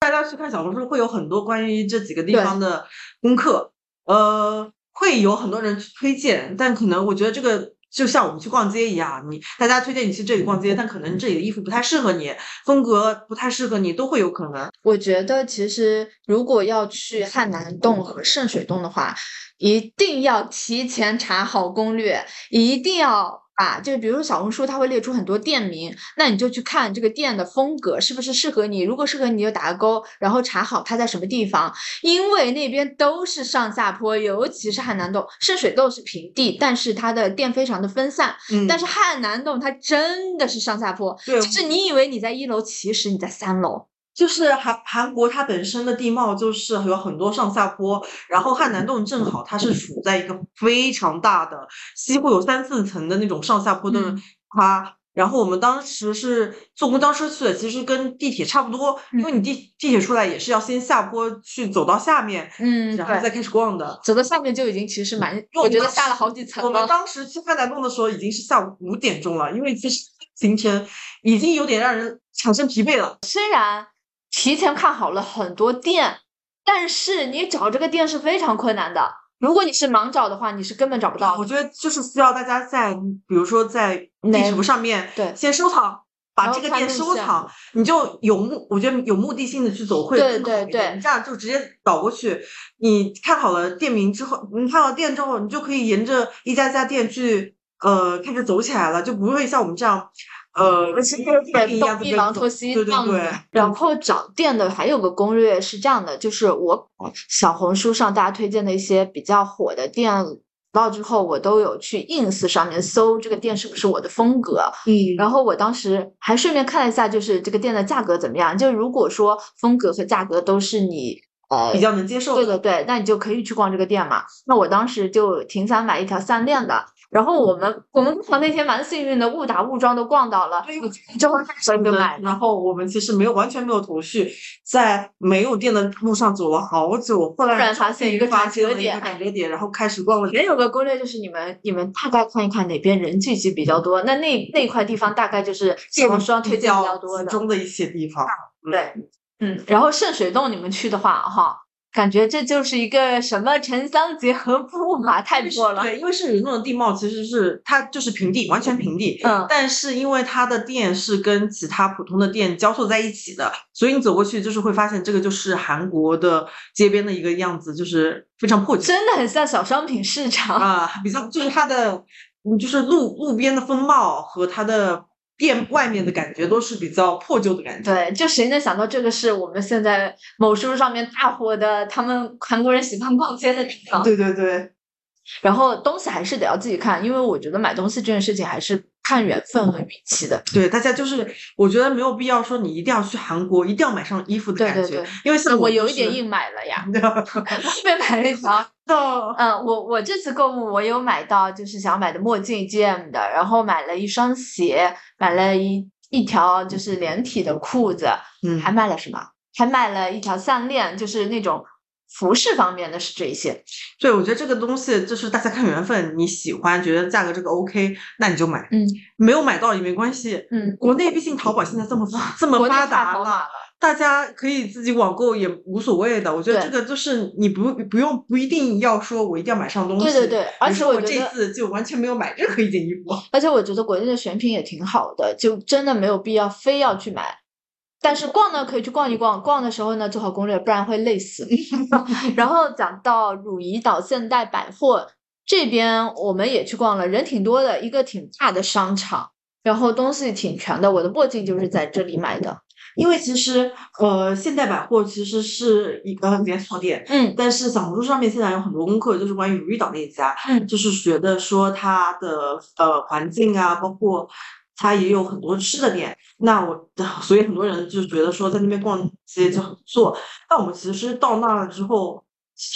大家去看小红书会有很多关于这几个地方的功课，呃，会有很多人去推荐，但可能我觉得这个就像我们去逛街一样，你大家推荐你去这里逛街，但可能这里的衣服不太适合你，风格不太适合你，都会有可能。我觉得其实如果要去汉南洞和圣水洞的话，一定要提前查好攻略，一定要把就比如说小红书它会列出很多店名，那你就去看这个店的风格是不是适合你，如果适合你就打个勾，然后查好它在什么地方，因为那边都是上下坡，尤其是汉南洞，圣水洞是平地，但是它的店非常的分散，嗯，但是汉南洞它真的是上下坡，就是你以为你在一楼，其实你在三楼。就是韩韩国它本身的地貌就是有很多上下坡，然后汉南洞正好它是处在一个非常大的，几乎有三四层的那种上下坡的嗯它。然后我们当时是坐公交车去的，其实跟地铁差不多，因为你地地铁出来也是要先下坡去走到下面，嗯，然后再开始逛的。走到下面就已经其实蛮，我我觉得下了好几层我们。当时去汉南洞的时候已经是下午五点钟了，因为其实行程已经有点让人产生疲惫了。虽然提前看好了很多店，但是你找这个店是非常困难的。如果你是盲找的话，你是根本找不到。我觉得就是需要大家在，比如说在地图上面，对先收藏，把这个店收藏，你就有目，我觉得有目的性的去走会对更好对对你这样就直接导过去，你看好了店名之后，你看好店之后，你就可以沿着一家家店去，呃，开始走起来了，就不会像我们这样，呃，是一样东一榔在那走头西对对对。然后找店的还有个攻略是这样的，就是我小红书上大家推荐的一些比较火的店，到之后我都有去 ins 上面搜这个店是不是我的风格。嗯，然后我当时还顺便看了一下，就是这个店的价格怎么样。就如果说风格和价格都是你呃比较能接受的，对对对，那你就可以去逛这个店嘛。那我当时就挺想买一条项链的，然后我们我们刚好那天蛮幸运的，误打误撞都逛到了，之后马上就买。然后我们其实没有完全没有头绪，在没有店的路上走了好久，后来发现一个转折点，转折点，然后开始逛了。也有个攻略，就是你们你们大概看一看哪边人聚集比较多，那那那块地方大概就是小红书上推荐比较多的中的一些地方。对，嗯，然后圣水洞你们去的话，哈。感觉这就是一个什么城乡结合部 嘛，太多了。对，因为是人弄的地貌，其实是它就是平地，完全平地。嗯。但是因为它的店是跟其他普通的店交错在一起的，所以你走过去就是会发现这个就是韩国的街边的一个样子，就是非常破旧。真的很像小商品市场啊，比较就是它的，嗯，就是路路边的风貌和它的。店外面的感觉都是比较破旧的感觉。对，就谁能想到这个是我们现在某书上面大火的，他们韩国人喜欢逛街的地方。对对对。然后东西还是得要自己看，因为我觉得买东西这件事情还是看缘分和运气的。对，大家就是我觉得没有必要说你一定要去韩国，一定要买上衣服的感觉。对对对。因为像我有一点硬买了呀，被买了一条。嗯，我我这次购物我有买到就是想买的墨镜 GM 的，然后买了一双鞋，买了一一条就是连体的裤子，嗯，还买了什么？还买了一条项链，就是那种服饰方面的是这一些。对，我觉得这个东西就是大家看缘分，你喜欢觉得价格这个 OK，那你就买，嗯，没有买到也没关系，嗯，国内毕竟淘宝现在这么这么发达了。大家可以自己网购也无所谓的，我觉得这个就是你不不用不一定要说我一定要买上东西。对对对，而且我这次就完全没有买任何一件衣服。而且我觉得国内的选品也挺好的，就真的没有必要非要去买。但是逛呢可以去逛一逛，逛的时候呢做好攻略，不然会累死。然后讲到汝矣岛现代百货这边，我们也去逛了，人挺多的，一个挺大的商场，然后东西挺全的。我的墨镜就是在这里买的。因为其实，呃，现代百货其实是一个连锁店，嗯，但是小红书上面现在有很多功课，就是关于如意岛那一家，嗯，就是觉得说它的呃环境啊，包括它也有很多吃的店，那我 所以很多人就觉得说在那边逛街就很不错。但我们其实到那了之后。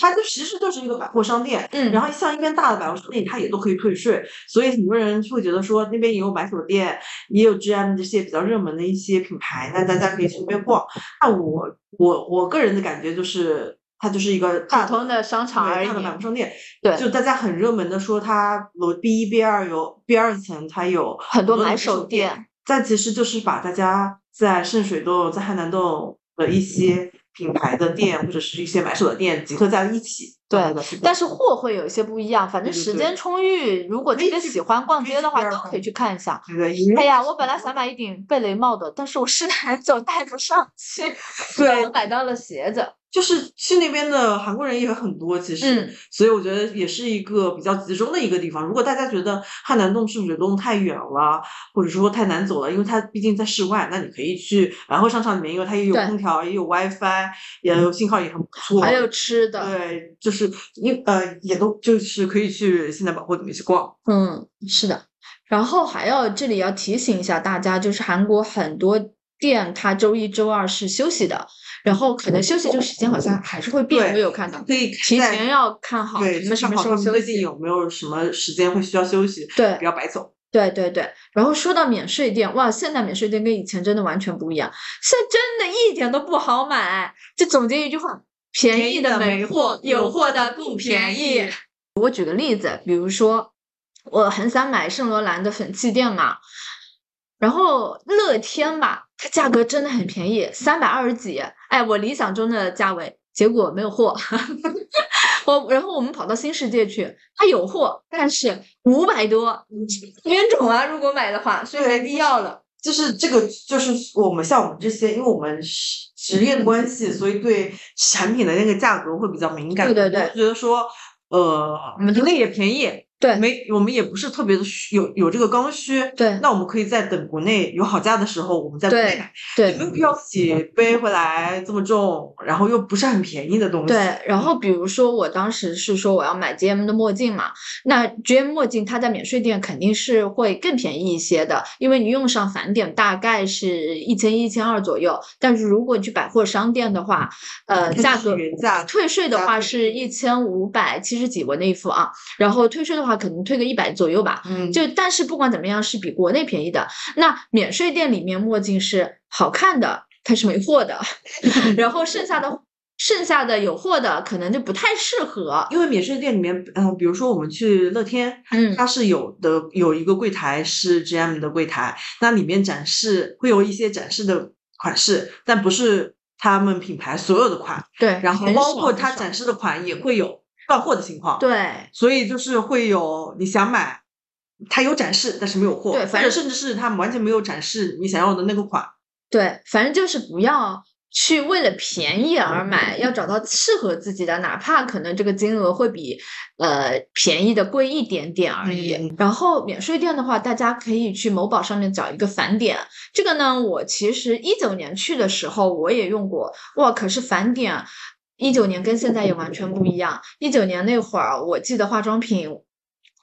它就其实就是一个百货商店，嗯，然后像一边大的百货商店，它也都可以退税，所以很多人会觉得说那边也有买手店，也有 GM 这些比较热门的一些品牌，那大家可以去那边逛。那我我我个人的感觉就是，它就是一个普通的商场而已，大的百货商店。对，就大家很热门的说，它楼 B 一 B 二有 B 二层，它有很多买手店。但其实就是把大家在圣水洞、在汉南洞的一些。品牌的店或者是一些买手的店集合在了一起，对，但是货会有一些不一样。反正时间充裕，如果特别喜欢逛街的话，都可以去看一下。哎呀，我本来想买一顶贝雷帽的，但是我试了很久戴不上去，对我买到了鞋子。就是去那边的韩国人也很多，其实，所以我觉得也是一个比较集中的一个地方。如果大家觉得汉南洞、圣水洞太远了，或者说太难走了，因为它毕竟在室外，那你可以去然后商场里面，因为它也有空调，也有 WiFi，也有信号也很不错，还有吃的。对，就是因呃也都就是可以去现代百货里面去逛。嗯，是的。然后还要这里要提醒一下大家，就是韩国很多店它周一周二是休息的。然后可能休息这个时间好像还是会变，我有看到，可以提前要看好什么什么时候休息，有没有什么时间会需要休息，对，不要白走。对对对。然后说到免税店，哇，现在免税店跟以前真的完全不一样，现在真的一点都不好买。就总结一句话：便宜的没货，有货的不便宜。我举个例子，比如说我很想买圣罗兰的粉气垫嘛。然后乐天吧，它价格真的很便宜，三百二十几，哎，我理想中的价位，结果没有货。我然后我们跑到新世界去，它有货，但是五百多，冤种啊！如果买的话，所以没必要了。就是这个，就是我们像我们这些，因为我们职业的关系，所以对产品的那个价格会比较敏感。对对对，觉得说，呃，我们这个也便宜。对，没，我们也不是特别的需有有这个刚需。对，那我们可以在等国内有好价的时候，我们再买。对，没有必要自己背回来这么重，然后又不是很便宜的东西。对，然后比如说我当时是说我要买 GM 的墨镜嘛，那 GM 墨镜它在免税店肯定是会更便宜一些的，因为你用上返点大概是一千一千二左右。但是如果你去百货商店的话，呃，价格原价退税的话是一千五百七十几，我那一副啊，然后退税的话。话，可能退个一百左右吧。嗯，就但是不管怎么样，是比国内便宜的。那免税店里面墨镜是好看的，它是没货的，然后剩下的剩下的有货的可能就不太适合。因为免税店里面，嗯、比如说我们去乐天，嗯它是有的有一个柜台是 GM 的柜台，那里面展示会有一些展示的款式，但不是他们品牌所有的款，对，然后包括它展示的款也会有断货的情况。，对所以就是会有你想买，它有展示，但是没有货，对反正甚至是它完全没有展示你想要的那个款。对，反正就是不要去为了便宜而买，要找到适合自己的，哪怕可能这个金额会比呃便宜的贵一点点而已。嗯然后免税店的话，大家可以去某宝上面找一个返点。这个呢，我其实一九年去的时候我也用过，哇，可是返点一九年跟现在也完全不一样。一九年那会儿，我记得化妆品。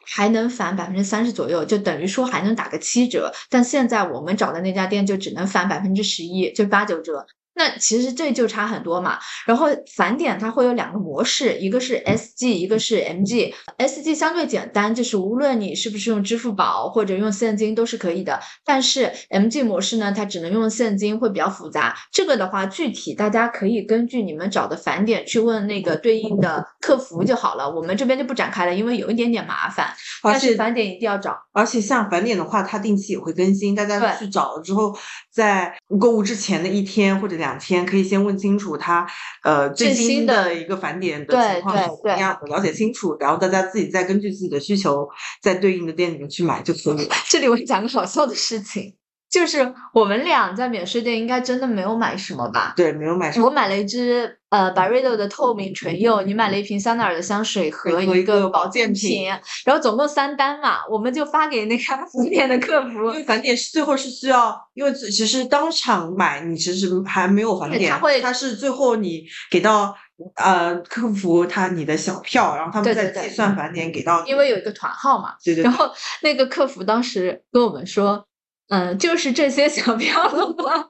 还能返百分之三十左右，就等于说还能打个七折。但现在我们找的那家店就只能返百分之十一，就八九折。那其实这就差很多嘛。然后返点它会有两个模式，一个是 SG，一个是 MG。SG 相对简单，就是无论你是不是用支付宝或者用现金都是可以的。但是 MG 模式呢，它只能用现金，会比较复杂。这个的话，具体大家可以根据你们找的返点去问那个对应的客服就好了。我们这边就不展开了，因为有一点点麻烦。但是返点一定要找。而且像返点的话，它定期也会更新，大家去找了之后，在购物之前的一天或者两天，可以先问清楚它呃最最新新的的一个返点的情况是怎么样的，了解清楚，然后大家自己再根据自己的需求，在对应的店里面去买就可以了。这里我讲个好笑的事情，就是我们俩在免税店应该真的没有买什么吧？对，没有买什么我买了一支呃 Byredo 的透明唇釉，你买了一瓶香奈儿的香水和和一个保保健品品，然后总共三单嘛，我们就发给那个 服店的客服因。为返点是最后是需要，因为最其实当场买你其实还没有返点，对它会他是最后你给到呃客服他你的小票，然后他们再计算返点给到你。因为有一个团号嘛，对对对，然后那个客服当时跟我们说，嗯、就是这些小票了吗？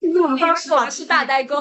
我们当时我们是大代购，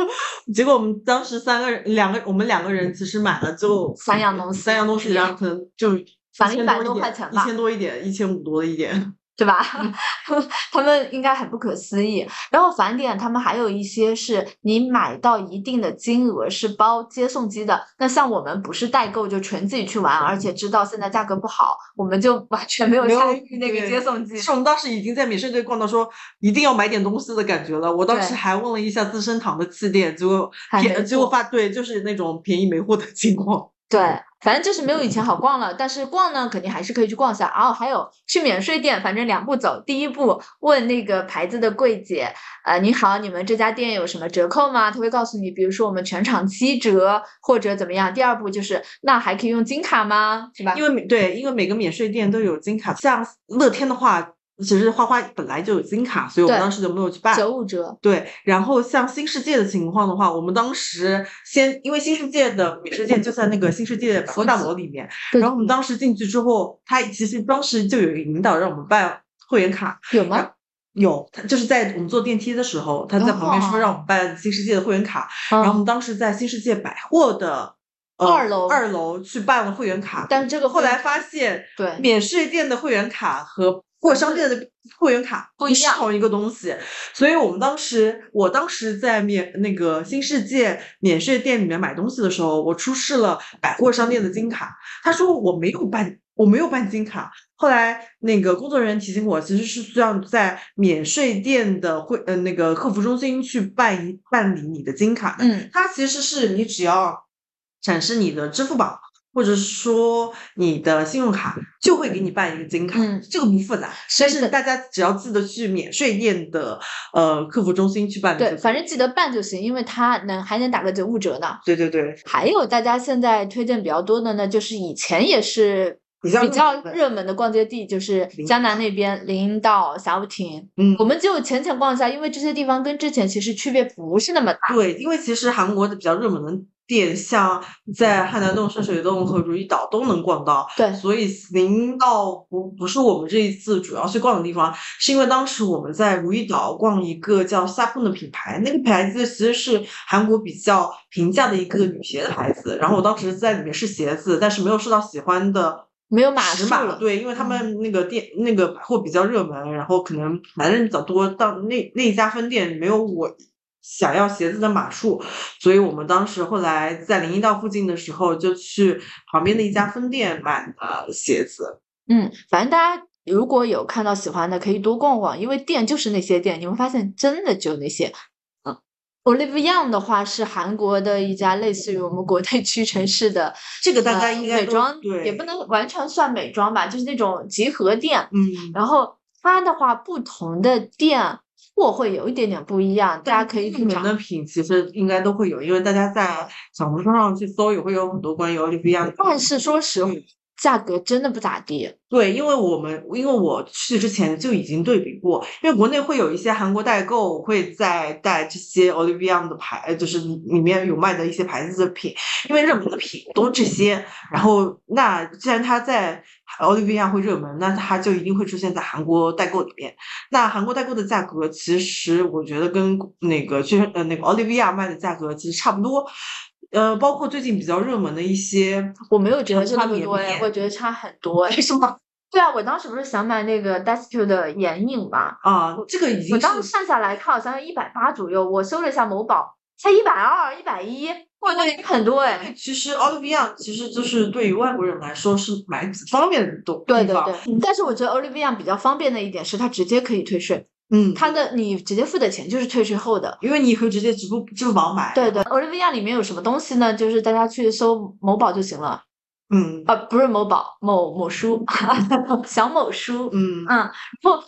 结果我们当时三个人，两个我们两个人其实买了就三样东西三样东西，然后可能就返了一百多块钱吧一千多一点，一千五多一点。对吧？嗯 他们应该很不可思议。然后返点他们还有一些是你买到一定的金额是包接送机的。那像我们不是代购，就纯自己去玩，而且知道现在价格不好，我们就完全没有参与那个接送机。是我们当时已经在免税店逛到说一定要买点东西的感觉了。我当时还问了一下资生堂的气垫，结果便结果发对，就是那种便宜没货的情况。对，反正就是没有以前好逛了，但是逛呢，肯定还是可以去逛一下。然后还有去免税店，反正两步走。第一步问那个牌子的柜姐，呃，你好，你们这家店有什么折扣吗？他会告诉你，比如说我们全场七折或者怎么样。第二步就是，那还可以用金卡吗？是吧？因为每对，因为每个免税店都有金卡，像乐天的话，其实花花本来就有金卡，所以我们当时就没有去办。九五折，对，然后像新世界的情况的话，我们当时先因为新世界的免税店就在那个新世界百货大楼里面，然后我们当时进去之后，他其实当时就有一个引导让我们办会员卡，有吗？有，他就是在我们坐电梯的时候，他在旁边说哦让我们办新世界的会员卡，然后我嗯，们当时在新世界百货的。呃二楼二楼去办了会员卡，但是这个后来发现，对免税店的会员卡和货商店的会员卡不一样是同一个东西，所以我们当时，我当时在免那个新世界免税店里面买东西的时候，我出示了百货商店的金卡，他说我没有办，我没有办金卡。后来那个工作人员提醒我，其实是需要在免税店的会呃那个客服中心去办一办理你的金卡的。嗯，它其实是你只要展示你的支付宝，或者是说你的信用卡，就会给你办一个金卡，嗯这个不复杂。但是大家只要记得去免税店的呃客服中心去办。对，反正记得办就行，因为它能还能打个九五折呢。对对对，还有大家现在推荐比较多的呢，就是以前也是比较比较热门的逛街地，就是江南那边林道、霞舞亭，嗯我们就浅浅逛一下，因为这些地方跟之前其实区别不是那么大。对，因为其实韩国的比较热门的店，像在汉南洞、深水洞和如意岛都能逛到。对所以行道不不是我们这一次主要去逛的地方，是因为当时我们在如意岛逛一个叫夏铺的品牌，那个牌子其实是韩国比较平价的一个女鞋的牌子。然后我当时在里面试鞋子，但是没有试到喜欢的没有码尺。码对，因为他们那个店那个百货比较热门，然后可能买的人比较多，到那那一家分店没有我想要鞋子的码数，所以我们当时后来在林荫道附近的时候，就去旁边的一家分店买了鞋子。嗯，反正大家如果有看到喜欢的，可以多逛逛，因为店就是那些店，你会发现真的就那些。嗯，Olive Young 的话是韩国的一家类似于我们国内屈臣氏的 这个大呃概应该都美妆，对，也不能完全算美妆吧，就是那种集合店。嗯，然后它的话，不同的店货会有一点点不一样，大家可以去找。门的品其实应该都会有，因为大家在小红书上去搜也会有很多关于 Young 的。但是说实话嗯，价格真的不咋地。对，因为我们因为我去之前就已经对比过，因为国内会有一些韩国代购会在带这些 Olivia 的牌，就是里面有卖的一些牌子的品，因为热门的品都这些。然后那既然它在 Olivia 会热门，那它就一定会出现在韩国代购里面。那韩国代购的价格，其实我觉得跟那个就是呃那个 Olivia 卖的价格其实差不多。呃，包括最近比较热门的一些我没有觉得是那么多哎，我觉得差很多哎。是吗？对啊，我当时不是想买那个 Destio 的眼影嘛，啊，这个已经我当时算下来，它好像一百八左右，我搜了一下某宝，才一百二、一百一，我觉得很多哎。其实 Olive Young 其实就是对于外国人来说是买方便的地地方。对对对，但是我觉得 Olive Young 比较方便的一点是它直接可以退税，嗯，它的你直接付的钱就是退税后的。因为你可以直接支付支付宝买。对对，Olive Young 里面有什么东西呢？就是大家去搜某宝就行了，嗯啊，不是某宝，某某书，小某书。嗯，嗯，然后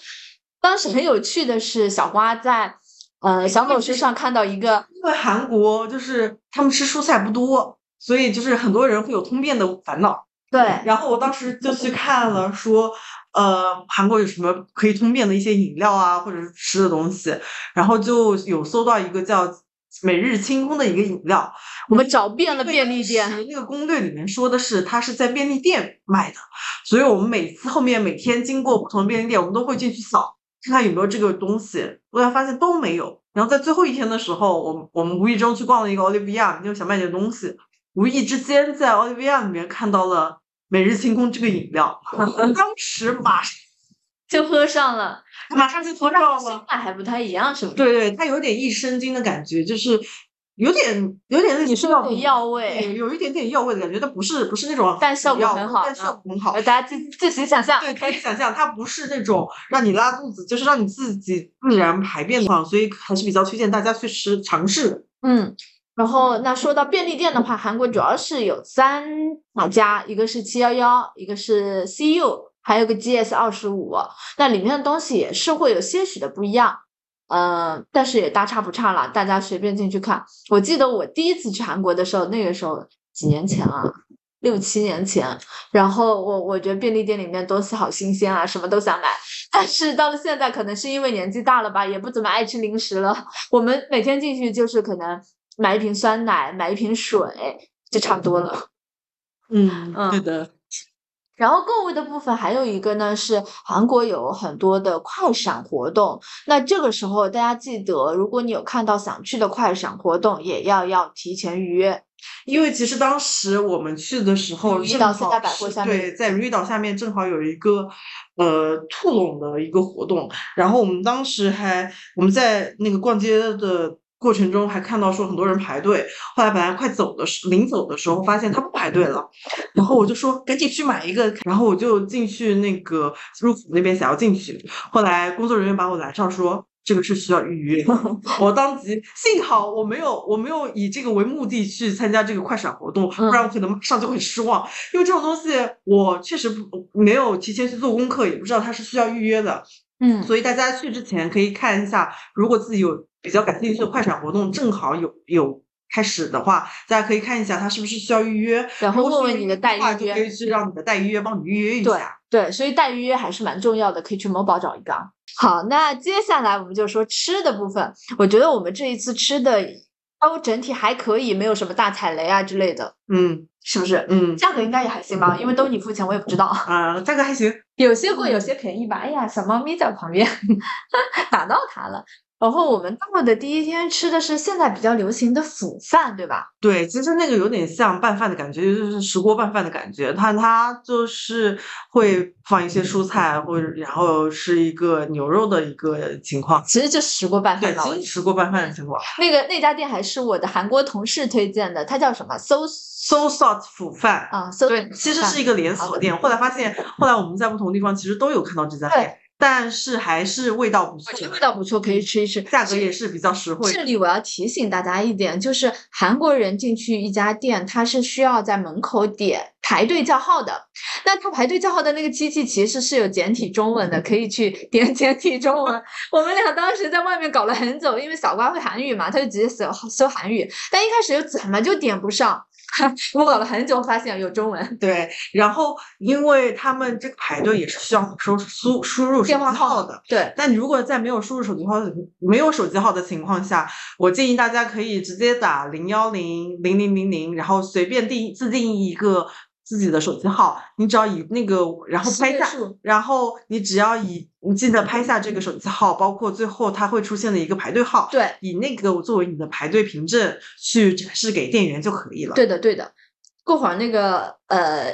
当时很有趣的是，小瓜在呃小某书上看到一个，因为韩国就是他们吃蔬菜不多，所以就是很多人会有通便的烦恼。对，然后我当时就去看了说。呃，韩国有什么可以通便的一些饮料啊，或者是吃的东西，然后就有搜到一个叫每日清空的一个饮料，我们找遍了便利店，那个攻略里面说的是它是在便利店卖的，所以我们每次后面每天经过不同的便利店，我们都会进去扫，看看有没有这个东西。后来发现都没有。然后在最后一天的时候，我我们无意中去逛了一个 Young，就想买点东西，无意之间在 Young 里面看到了每日清空这个饮料，当时马上 就喝上了，马上就喝上了。心态还不太一样，是不是？对对，它有点益生菌的感觉，就是有点有点你说有点药味有，有一点点药味的感觉，但不是不是那种但效果很好但效果很好呃，。大家自自行想象。对，可以想象，它不是那种让你拉肚子，就是让你自己自然排便的话，所以还是比较推荐大家去吃尝试。嗯，然后那说到便利店的话，韩国主要是有三大家，一个是七幺幺，一个是 CU，还有个 GS 二十五。那里面的东西也是会有些许的不一样，呃，但是也大差不差了，大家随便进去看。我记得我第一次去韩国的时候，那个时候几年前啊。六七年前，然后我我觉得便利店里面东西好新鲜啊，什么都想买。但是到了现在，可能是因为年纪大了吧，也不怎么爱吃零食了。我们每天进去就是可能买一瓶酸奶，买一瓶水，就差不多了。嗯嗯对的。然后购物的部分还有一个呢，是韩国有很多的快闪活动。那这个时候大家记得，如果你有看到想去的快闪活动，也要要提前预约。因为其实当时我们去的时候，如意正好岛现代百货是下面对，在如意岛下面正好有一个呃兔笼的一个活动，然后我们当时还我们在那个逛街的过程中还看到说很多人排队，后来本来快走的时临走的时候发现他不排队了，然后我就说赶紧去买一个，然后我就进去那个入口那边想要进去，后来工作人员把我拦上说。这个是需要预约，我当即幸好我没有我没有以这个为目的去参加这个快闪活动，不然我可能马上就会失望。因为这种东西我确实不没有提前去做功课，也不知道它是需要预约的，嗯，所以大家去之前可以看一下，如果自己有比较感兴趣的快闪活动，正好有有开始的话，大家可以看一下它是不是需要预约，然后如果问问你的代预约就可以去让你的代预约帮你预约一对下。对，所以代预约还是蛮重要的，可以去某宝找一个啊。好，那接下来我们就说吃的部分。我觉得我们这一次吃的都整体还可以，没有什么大踩雷啊之类的，嗯是不是？嗯价格应该也还行吧，因为都你付钱，我也不知道。啊，价格还行。有些贵，有些便宜吧。哎呀，小猫咪在旁边 打到它了。然后我们到的第一天吃的是现在比较流行的釜饭，对吧？对，其实那个有点像拌饭的感觉，就是石锅拌饭的感觉。它它就是会放一些蔬菜，或者然后是一个牛肉的一个情况。其实就是石锅拌，饭嘛。我其实石锅拌饭的情况。那个那家店还是我的韩国同事推荐的，它叫什么？So So Salt 腐饭，啊，So 对，其实是一个连锁店。后来发现，后来我们在不同地方其实都有看到这家店，但是还是味道不错味道不错，可以吃一吃。价格也是比较实惠。这里我要提醒大家一点，就是韩国人进去一家店，他是需要在门口点排队叫号的。那他排队叫号的那个机器其实是有简体中文的，可以去点简体中文。我们俩当时在外面搞了很久，因为小瓜会韩语嘛，他就直接搜搜韩语，但一开始又怎么就点不上？我搞了很久，发现有中文。对，然后因为他们这个排队也是需要输输输入手机号号的。对，但你如果在没有输入手机号没有手机号的情况下，我建议大家可以直接打零幺零零零零零，然后随便定自定义一个自己的手机号，你只要以那个然后拍下，然后你只要以你记得拍下这个手机号，包括最后它会出现的一个排队号，对，以那个作为你的排队凭证去展示给店员就可以了。对的，对的。过会儿那个呃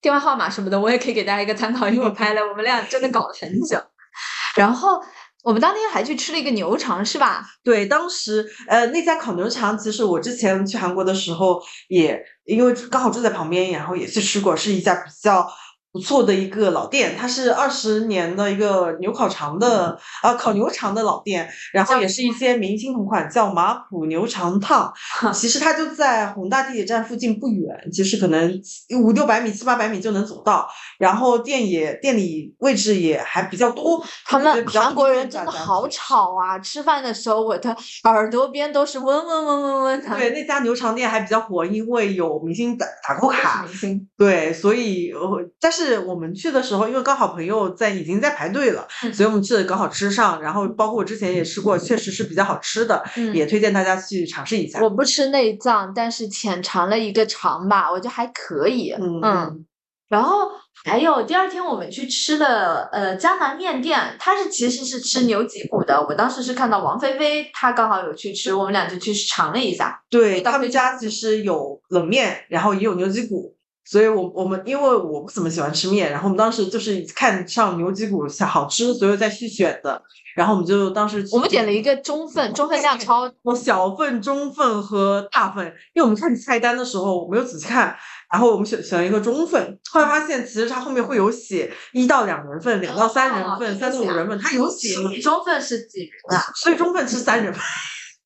电话号码什么的，我也可以给大家一个参考，因为我拍了，我们俩真的搞了很久。然后我们当天还去吃了一个牛肠，是吧？对，当时呃那家烤牛肠，其实我之前去韩国的时候也因为刚好住在旁边，然后也去吃过，是一家比较不错的一个老店，它是二十年的一个牛烤肠的啊烤牛肠的老店，然后也是一些明星同款，叫马普牛肠烫。其实它就在宏大地铁站附近不远，其实可能五六百米、七八百米就能走到。然后店也店里位置也还比较多，韩国人真的好吵啊！吃饭的时候，我的耳朵边都是嗡嗡嗡嗡嗡的。对，那家牛肠店还比较火，因为有明星打打过卡。明星，对，所以呃，但是我们去的时候，因为刚好朋友在已经在排队了，嗯所以我们去的刚好吃上。然后包括我之前也吃过，确实是比较好吃的，嗯也推荐大家去尝试一下。我不吃内脏，但是浅尝了一个肠吧，我觉得还可以。嗯嗯，然后还有第二天我们去吃的呃江南面店，它是其实是吃牛脊骨的。我当时是看到王菲菲她刚好有去吃，我们俩就去尝了一下。对他们家其实有冷面，然后也有牛脊骨。所以我我们因为我不怎么喜欢吃面，然后我们当时就是看上牛脊骨是好吃，所以再去选的。然后我们就当时我们点了一个中份，中份量超 有小份、中份和大份，因为我们看菜单的时候我没有仔细看，然后我们选选了一个中份，后来发现其实它后面会有写一到两人份、两到三人份、哦三到五人份，它有写，中份是几人啊？所以中份是三人份。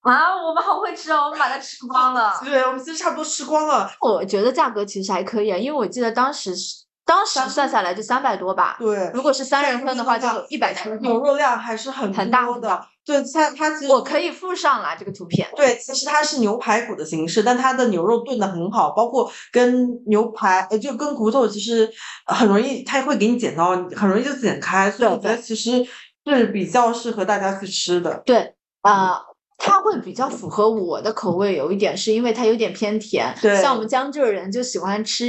啊，我们好会吃哦，我们把它吃光了。对，我们其实差不多吃光了。我觉得价格其实还可以啊，因为我记得当时是当时算下来就三百多吧。对，如果是三人份的话，就一百多。牛肉量还是很很大的。对，它它其实我可以附上啦这个图片。对，其实它是牛排骨的形式，但它的牛肉炖的很好，包括跟牛排，呃，就跟骨头其实很容易，它会给你剪刀，很容易就剪开，所以我觉得其实是比较适合大家去吃的。对，啊、它会比较符合我的口味，有一点是因为它有点偏甜。对像我们江浙人就喜欢吃，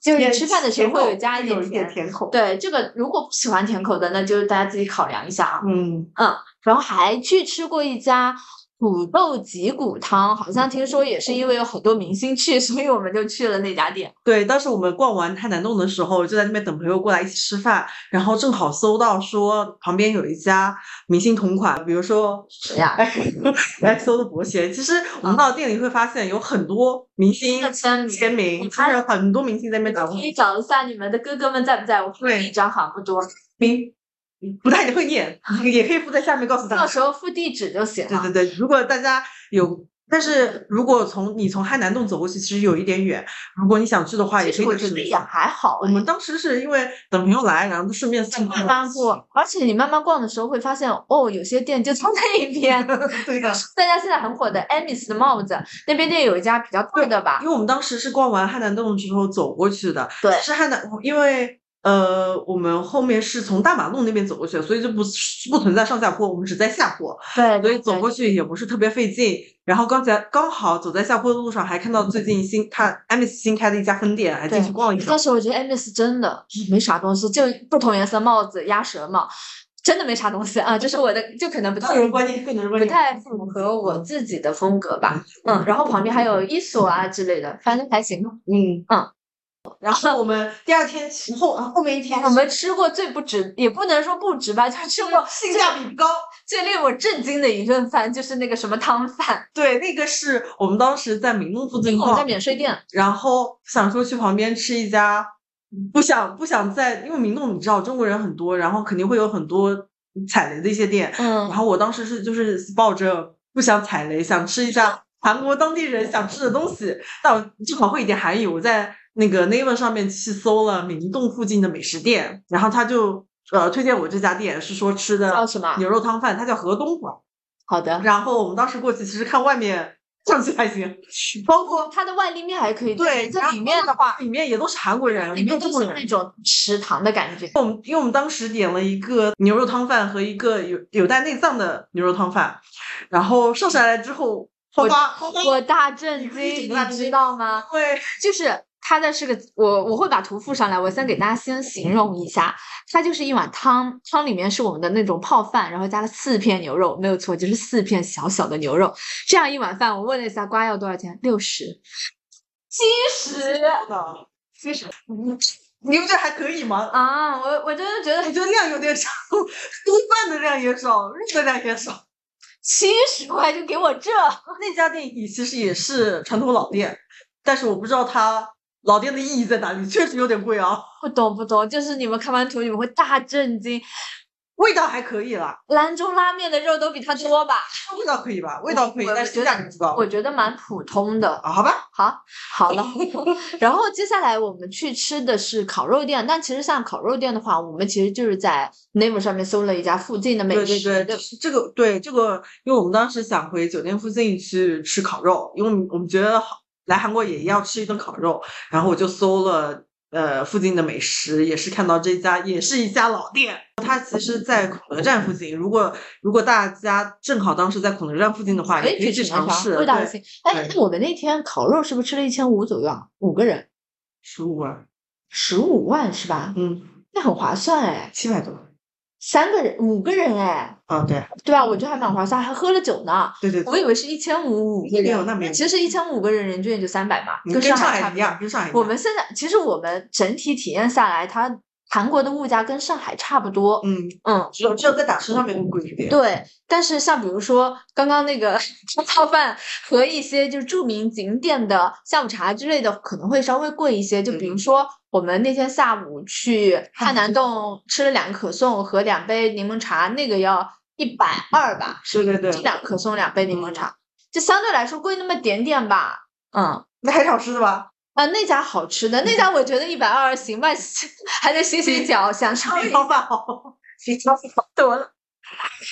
就是吃饭的时候会有加一点有一点甜。口。对，这个如果不喜欢甜口的，那就大家自己考量一下啊。嗯，然后还去吃过一家土豆脊骨汤，好像听说也是因为有很多明星去，所以我们就去了那家店。对，当时我们逛完太南洞的时候，就在那边等朋友过来一起吃饭，然后正好搜到说旁边有一家明星同款，比如说谁呀？哎 XO 的伯贤。其实我们到店里会发现有很多明星的签名签名，你就是很多明星在那边打工可。以找一下你们的哥哥们在不在？我附对一张好像不多，明不太会念，也可以附在下面告诉大家。到时候附地址就行了。对对对，如果大家有，但是如果从你从汉南洞走过去，其实有一点远。如果你想去的话，也可以我觉得也。还好哎。我们当时是因为等朋友来，然后就顺便送慢慢过，而且你慢慢逛的时候会发现，哦，有些店就在那一边。对的，大家现在很火的 Amis 的帽子，那边店有一家比较大的吧因？为我们当时是逛完汉南洞之后走过去的，对是汉南，因为呃，我们后面是从大马路那边走过去的，所以就不不存在上下坡，我们只在下坡，对，所以走过去也不是特别费劲。然后刚才刚好走在下坡的路上，还看到最近新看 Amis 新开的一家分店，还进去逛了一下但。是我觉得 Emmys 真的没啥东西，就不同颜色帽子、鸭舌帽。真的没啥东西啊，就是我的就可能不太个人观念，个人观不。太符合我自己的风格吧。嗯，然后旁边还有伊索啊之类的，反正还行。嗯嗯。然后我们第二天起后啊后面一天我们吃过最不值，也不能说不值吧，就吃过性价比高。最令我震惊的一顿饭，就是那个什么汤饭，对，那个是我们当时在明洞附近我们在，免税店。然后想说去旁边吃一家，不想不想在，因为明洞你知道中国人很多，然后肯定会有很多踩雷的一些店，嗯然嗯，后我当时是就是抱着不想踩雷，想吃一下韩国当地人想吃的东西，但我正好会一点韩语，我在那个 Naver 上面去搜了明洞附近的美食店，然后他就呃推荐我这家店，是说吃的叫什么牛肉汤饭，它叫河东馆。好的。然后我们当时过去，其实看外面 上去还行，包括它的外立面还可以，对这里面的话，里面也都是韩国人，里面中国人就是那。种食堂的感觉。我们因为我们当时点了一个牛肉汤饭和一个有有带内脏的牛肉汤饭，然后上上来之后，花花花花我大震惊，你知道吗？会就是它的是个我我会把图附上来，我先给大家先形容一下，它就是一碗汤，汤里面是我们的那种泡饭，然后加了四片牛肉，没有错，就是四片小小的牛肉，这样一碗饭，我问了一下瓜要多少钱，六十，七十的，七十。你不觉得还可以吗？啊，我我真的觉得我觉得量有点少，多饭的量也少，肉的量也少。七十块就给我这，那家店也其实也是传统老店，但是我不知道它老店的意义在哪里，确实有点贵啊。不懂不懂，就是你们看完图你们会大震惊，味道还可以啦，兰州拉面的肉都比它多吧？味道可以吧？味道可以我，但是我觉得价格不高。我觉得蛮普通的。啊，好吧，好，好了。然后接下来我们去吃的是烤肉店，但其实像烤肉店的话，我们其实就是在 Naver 上面搜了一家附近的美食。对对，就是这个对这个，因为我们当时想回酒店附近去吃烤肉，因为我们我们觉得好来韩国也要吃一顿烤肉，然后我就搜了呃附近的美食，也是看到这家也是一家老店，它其实在孔德站附近。如果如果大家正好当时在孔德站附近的话，可也可以去去尝试。味道还行。哎，那我们那天烤肉是不是吃了一千五左右啊？五个人，十五万，十五万是吧？嗯，那很划算哎，七百多。三个人五个人哎，啊，对对吧？我觉得还蛮划算，还喝了酒呢。对对对，我以为是一千五五个人，没有那没有其实一千五个人人均也就三百嘛，你跟上。海一样，跟上海一样。我们现在其实我们整体体验下来，它韩国的物价跟上海差不多。嗯，嗯，只有只有在打车上面会贵一点。对。但是像比如说刚刚那个 吃泡饭和一些就是著名景点的下午茶之类的，可能会稍微贵一些。就比如嗯说我们那天下午去汉南洞吃了两个可颂和两杯柠檬茶，那个要一百二吧，是对对对，两可颂两杯柠檬嗯茶，就相对来说贵那么点点吧。嗯。那还是好吃的吧？啊，那家好吃的，那家我觉得一百二行吧，还得洗洗脚，享受一比泡饭好。比较好多了。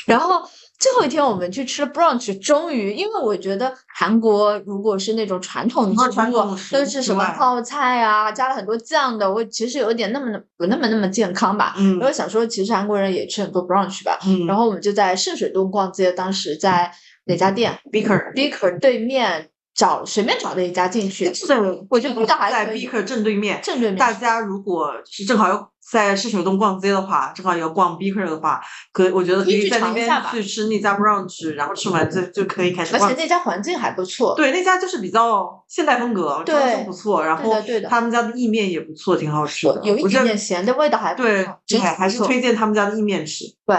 然后最后一天我们去吃了 brunch，终于，因为我觉得韩国如果是那种传统的传统，都是什么泡菜啊，加了很多酱的，我其实有点那么的不那么那么健康吧。嗯然后想说，其实韩国人也吃很多 brunch 吧。嗯然后我们就在圣水洞逛街，当时在哪家店 Beaker？Beaker 对面找随便找的一家进去，在我觉得味道还在 Beaker 正对面。正对面大家如果是正好要在市水东逛街的话，正好要逛 Beaker 的话，可我觉得可可以在那边去吃那家 brunch，然后吃完就就可以开始逛而且。那家环境还不错。对，那家就是比较现代风格，装修对不错，然后对的对的他们家的意面也不错，挺好吃的。有一点点咸，但味道还不对错，整体还还是推荐他们家的意面吃。对。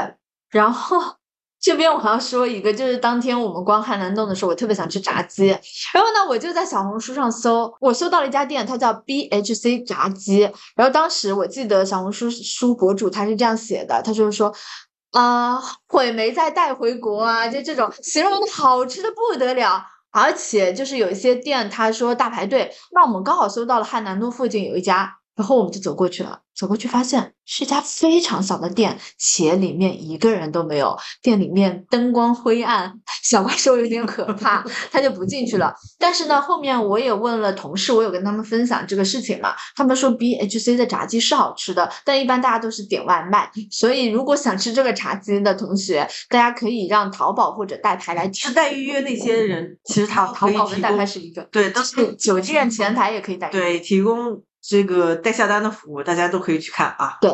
然后这边我还要说一个，就是当天我们逛汉南洞的时候，我特别想吃炸鸡，然后呢，我就在小红书上搜，我搜到了一家店，它叫 BHC 炸鸡。然后当时我记得小红书书博主他是这样写的，他就是说。啊、毁没再带回国啊，就这种形容的好吃的不得了，而且就是有一些店，他说大排队，那我们刚好搜到了汉南洞附近有一家，然后我们就走过去了，走过去发现是一家非常小的店，且里面一个人都没有，店里面灯光灰暗，小怪兽有点可怕，他就不进去了。但是呢，后面我也问了同事，我有跟他们分享这个事情嘛，他们说 BHC 的炸鸡是好吃的，但一般大家都是点外卖，所以如果想吃这个炸鸡的同学，大家可以让淘宝或者代拍来是点。代预约那些人，其实他淘宝跟代拍，是一个，对，都是是酒店前台也可以代。对提供这个代下单的服务，大家都可以去看啊。对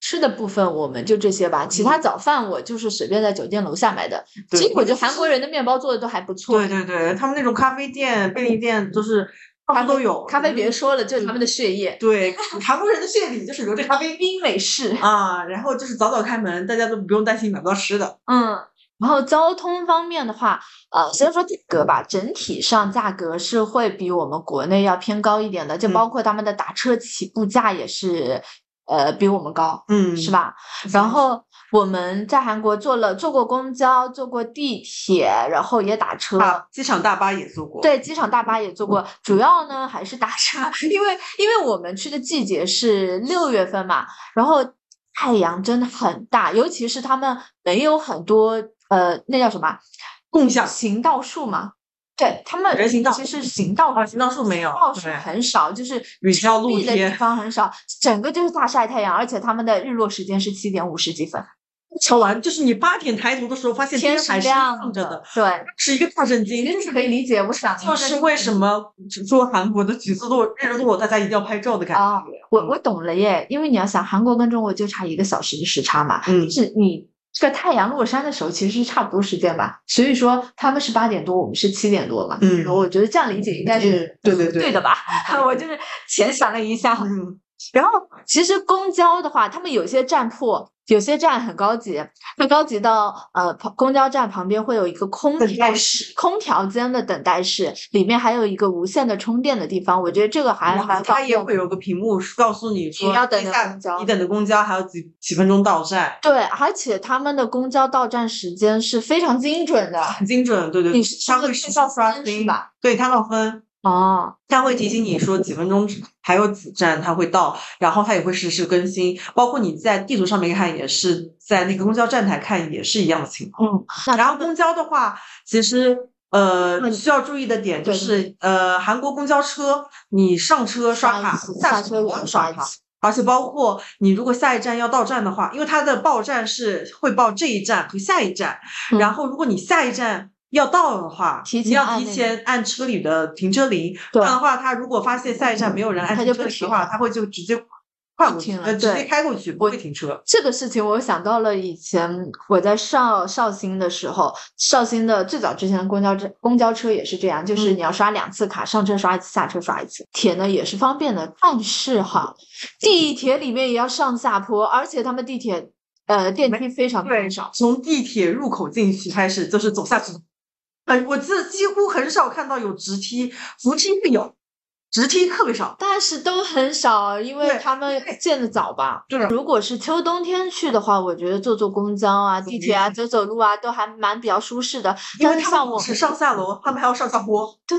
吃的部分我们就这些吧，其他早饭我就是随便在酒店楼下买的。其实我觉得韩国人的面包做的都还不错。对对对，他们那种咖啡店、便利店都是咖啡都有。咖啡别说了，就是他们的血液。对，韩国人的血里就是流着咖啡。冰美式啊，然后就是早早开门，大家都不用担心买不到吃的。嗯，然后交通方面的话，呃，先说价格吧，整体上价格是会比我们国内要偏高一点的，就包括他们的打车起步价也是。呃，比我们高，嗯，是吧？然后我们在韩国坐了坐过公交，坐过地铁，然后也打车，机场大巴也坐过。对，机场大巴也坐过，主要呢还是打车，因为因为我们去的季节是六月份嘛，然后太阳真的很大，尤其是他们没有很多呃，那叫什么共享行道树嘛。对他们人行道其实行道啊，行道树没有，道树很少，就是比较露的地方很少，整个就是大晒太阳，而且他们的日落时间是七点五十几分。瞧完就是你八点抬头的时候，发现天还是亮着的，对，是一个大震惊。就是可以理解，我想就是为什么说韩国的橘子落日落，大家一定要拍照的感觉。我我懂了耶，因为你要想韩国跟中国就差一个小时的时差嘛，嗯，是你。这个太阳落山的时候其实是差不多时间吧，所以说他们是八点多，我们是七点多嘛。嗯，我觉得这样理解应该是对对对对的吧？我就是浅想了一下。嗯，然后其实公交的话，他们有些站铺。有些站很高级，会高级到呃，公交站旁边会有一个空调室、空调间的等待室，里面还有一个无线的充电的地方。我觉得这个还蛮它也会有个屏幕告诉你说，你要等的公交，你等的公交还有几几分钟到站。对，而且他们的公交到站时间是非常精准的，很精准。对对，你相对是要刷新吧？对，它要分。哦，他会提醒你说几分钟还有几站他会到，然后他也会实时更新，包括你在地图上面看，也是在那个公交站台看也是一样的情况。嗯，然后公交的话，其实呃需要注意的点就是呃韩国公交车你上车刷卡，下车也刷卡，而且包括你如果下一站要到站的话，因为它的报站是会报这一站和下一站，然后如果你下一站。要到的话，你要提前按车里的停车铃，这样的话，他如果发现下一站没有人按停车铃的话，他会就直接跨过去，呃，直接开过去，不会停车。这个事情我想到了以前我在绍绍兴的时候，绍兴的最早之前的公交车公交车也是这样，就是你要刷两次卡，上车刷一次，下车刷一次。铁呢也是方便的，但是哈，地铁里面也要上下坡，而且他们地铁呃电梯非常非常少，从地铁入口进去开始就是走下去。哎，我这几乎很少看到有直梯，扶梯是有，直梯特别少，但是都很少，因为他们建的早吧。对。如果是秋冬天去的话，我觉得坐坐公交啊、地铁啊、走走路啊，都还蛮比较舒适的。因为像我是上下楼，他们还要上下坡。对。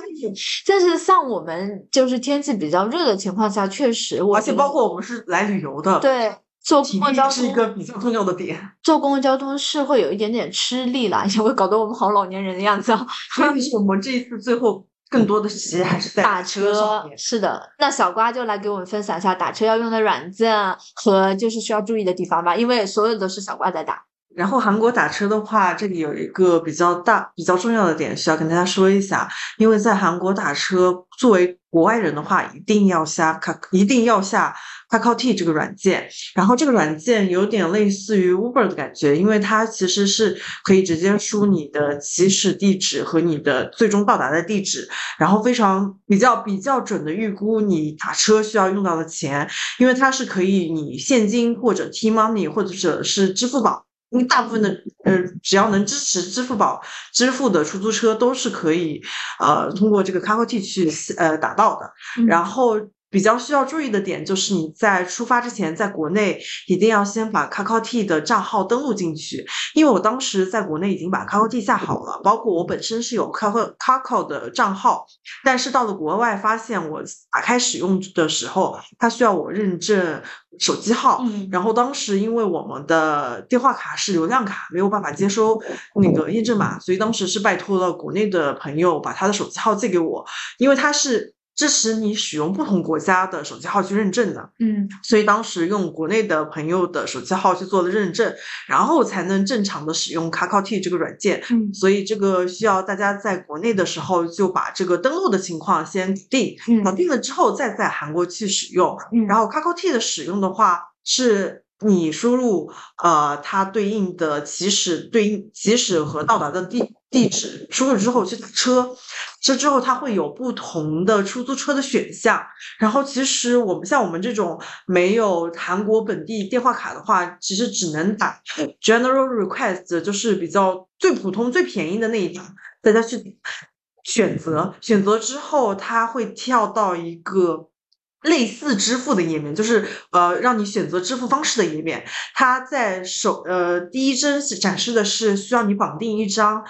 但是像我们就是天气比较热的情况下，确实，而且包括我们是来旅游的。对。坐公共交通是一个比较重要的点。坐公共交通是会有一点点吃力啦，也会搞得我们好老年人的样子。所以，我们这一次最后更多的其实还是在打车。是的，那小瓜就来给我们分享一下打车要用的软件和就是需要注意的地方吧，因为所有都是小瓜在打。然后韩国打车的话，这里有一个比较大、比较重要的点需要跟大家说一下，因为在韩国打车，作为国外人的话，一定要下卡，一定要下。Kakao T 这个软件，然后这个软件有点类似于 Uber 的感觉，因为它其实是可以直接输你的起始地址和你的最终到达的地址，然后非常比较比较准的预估你打车需要用到的钱，因为它是可以你现金或者 T Money 或者是支付宝，因为大部分的呃只要能支持支付宝支付的出租车都是可以呃通过这个 Kakao T 去呃打到的，然后。比较需要注意的点就是你在出发之前，在国内一定要先把 Kakao T 的账号登录进去，因为我当时在国内已经把 Kakao T 下好了，包括我本身是有 Kakao Kakao 的账号，但是到了国外发现我打开使用的时候，它需要我认证手机号，然后当时因为我们的电话卡是流量卡，没有办法接收那个验证码，所以当时是拜托了国内的朋友把他的手机号借给我，因为他是。支持你使用不同国家的手机号去认证的，嗯，所以当时用国内的朋友的手机号去做了认证，然后才能正常的使用 Kakao T 这个软件，嗯，所以这个需要大家在国内的时候就把这个登录的情况先定，搞定了之后再在韩国去使用，嗯，然后 Kakao T 的使用的话是你输入呃它对应的起始对应起始和到达的地地址，输入之后去打车，这之后它会有不同的出租车的选项。然后其实我们像我们这种没有韩国本地电话卡的话，其实只能打 General Request，就是比较最普通最便宜的那一档，大家去选择。选择之后，它会跳到一个。类似支付的页面，就是呃，让你选择支付方式的页面。它在首呃第一帧展示的是需要你绑定一张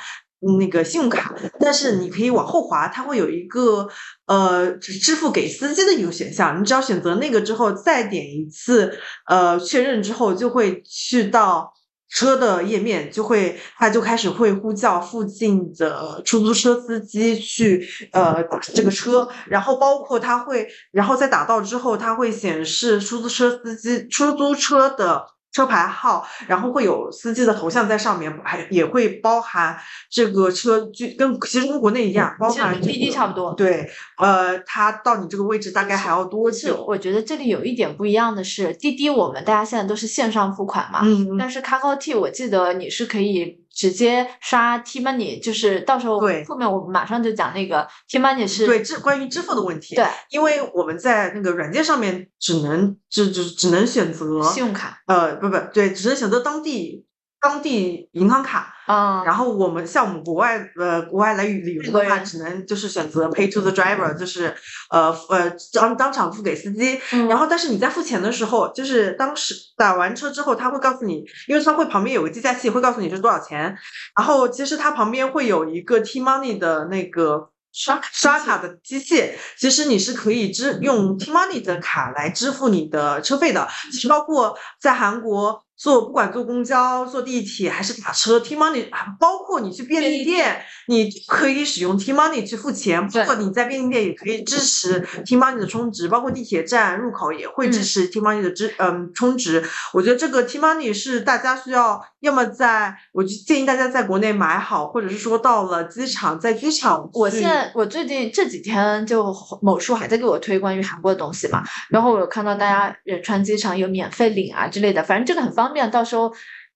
那个信用卡，但是你可以往后滑，它会有一个呃支付给司机的一个选项。你只要选择那个之后，再点一次呃确认之后，就会去到。车的页面就会，它就开始会呼叫附近的出租车司机去呃打这个车，然后包括它会，然后在打到之后，它会显示出租车司机出租车的。车牌号，然后会有司机的头像在上面，还也会包含这个车，就跟其实跟国内一样，包含滴滴差不多。对，呃，它到你这个位置大概还要多久？我觉得这里有一点不一样的是，滴滴我们大家现在都是线上付款嘛，嗯，但是 Kakao T 我记得你是可以。直接刷 T money，就是到时候后面我们马上就讲那个 T money 是对支关于支付的问题。对，因为我们在那个软件上面只能只只只能选择信用卡，呃，不不对，只能选择当地。当地银行卡啊，然后我们像我们国外呃国外来旅游的话，只能就是选择 pay to the driver，就是呃呃当当场付给司机。然后但是你在付钱的时候，就是当时打完车之后，他会告诉你，因为他会旁边有个计价器，会告诉你是多少钱。然后其实它旁边会有一个 T money 的那个刷刷卡的机器，其实你是可以支用 T money 的卡来支付你的车费的。其实包括在韩国。坐不管坐公交、坐地铁还是打车，T money，包括你去便利店，你可以使用 T money 去付钱。包括你在便利店也可以支持 T money 的充值，包括地铁站入口也会支持 T money 的支嗯充值。我觉得这个 T money 是大家需要，要么在我就建议大家在国内买好，或者是说到了机场，在机场。我现在我最近这几天就某书还在给我推关于韩国的东西嘛，然后我有看到大家仁川机场有免费领啊之类的，反正这个很方。方便，到时候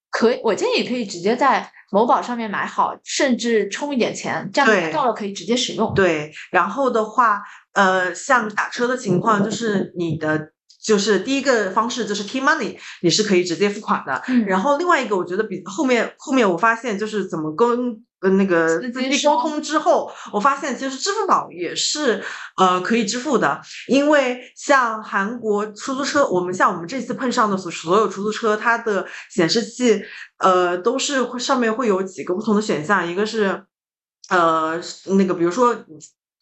可以，我建议可以直接在某宝上面买好，甚至充一点钱，这样到了可以直接使用。对，然后的话，呃，像打车的情况，就是你的就是第一个方式就是 T money，你是可以直接付款的。然后另外一个，我觉得比后面后面我发现就是怎么跟。跟那个司机沟通之后，我发现其实支付宝也是呃可以支付的，因为像韩国出租车，我们像我们这次碰上的所所有出租车，它的显示器呃都是会上面会有几个不同的选项，一个是呃那个比如说。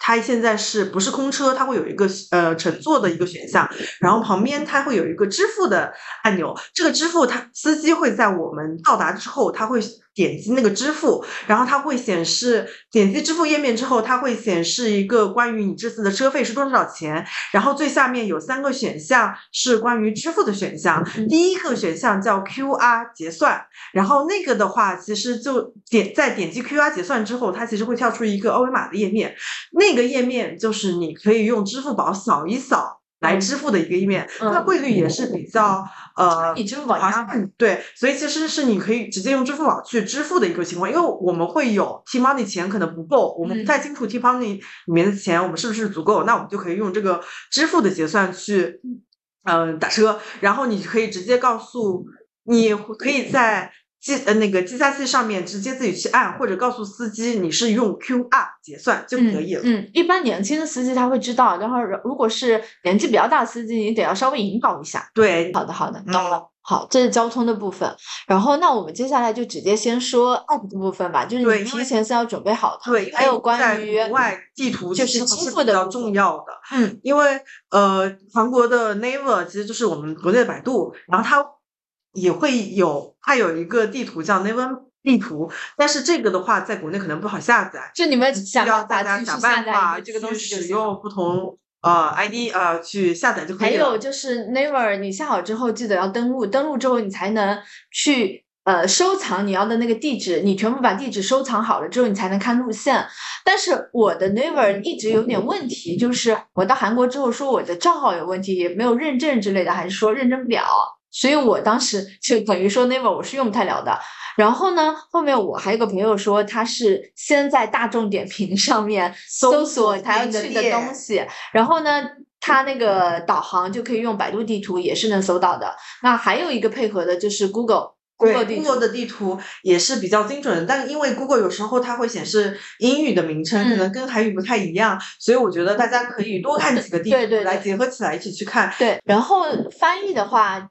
它现在是不是空车？它会有一个呃乘坐的一个选项，然后旁边它会有一个支付的按钮。这个支付，它司机会在我们到达之后，他会点击那个支付，然后它会显示点击支付页面之后，它会显示一个关于你这次的车费是多少钱。然后最下面有三个选项是关于支付的选项，第一个选项叫 QR 结算，然后那个的话其实就点在点击 QR 结算之后，它其实会跳出一个二维码的页面，那。个页面就是你可以用支付宝扫一扫来支付的一个页面，它的汇率也是比较呃，你支付宝对，所以其实是你可以直接用支付宝去支付的一个情况，因为我们会有 T money 钱可能不够，我们不太清楚 T money 里面的钱我们是不是足够，那我们就可以用这个支付的结算去嗯。打车，然后你可以直接告诉你可以在。计呃那个计价器上面直接自己去按，或者告诉司机你是用 QR 结算就可以了。嗯，一般年轻的司机他会知道，然后如果是年纪比较大的司机，你得要稍微引导一下。对，好的好的，懂了。好，这是交通的部分。然后那我们接下来就直接先说 App 的部分吧，就是你提前是要准备好它。对，还有关于国外地图就是支付的比较重要的。嗯，因为呃韩国的 Naver 其实就是我们国内的百度，然后它。也会有，它有一个地图叫 Naver 地图，但是这个的话，在国内可能不好下载，就你们想要大家想办法这个东西使用不同呃 ID 呃去下载就可以了。还有就是 Naver，你下好之后记得要登录，登录之后你才能去呃收藏你要的那个地址，你全部把地址收藏好了之后，你才能看路线。但是我的 Naver 一直有点问题，就是我到韩国之后说我的账号有问题，也没有认证之类的，还是说认证不了。所以我当时就等于说 Never 我是用不太了的。然后呢，后面我还有个朋友说，他是先在大众点评上面搜索他要去的东西，然后呢，他那个导航就可以用百度地图，也是能搜到的。那还有一个配合的就是 Google。对，Google 的地图也是比较精准的，但因为 Google 有时候它会显示英语的名称，可能跟韩语不太一样，所以我觉得大家可以多看几个地图来结合起来一起去看。对，然后翻译的话。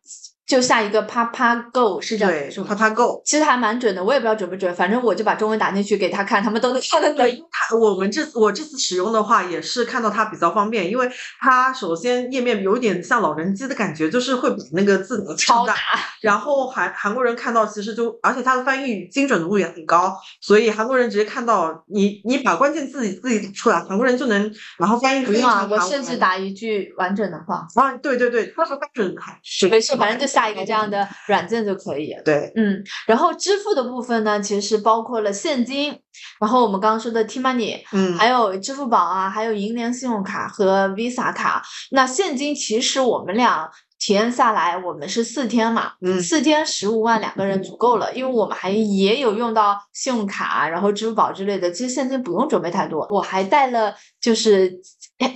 就下一个啪啪 Go 是这样，对，啪啪 Go，其实还蛮准的，我也不知道准不准，反正我就把中文打进去给他看，他们都能看得懂。他我们这我这次使用的话，也是看到它比较方便，因为它首先页面有点像老人机的感觉，就是会把那个字超大，然后韩韩国人看到其实就，而且它的翻译精准度也很高，所以韩国人直接看到你你把关键字自己打出来，韩国人就能然后翻译非常好。我甚至打一句完整的话。啊，对对对，他说标准是没事，反正就下。下一个这样的软件就可以。对，嗯，然后支付的部分呢，其实是包括了现金，然后我们刚刚说的 T Money，嗯，还有支付宝啊，还有银联信用卡和 Visa 卡。那现金其实我们俩体验下来，我们是四天嘛，嗯，四天十五万两个人足够了，因为我们还也有用到信用卡，然后支付宝之类的，其实现金不用准备太多。我还带了就是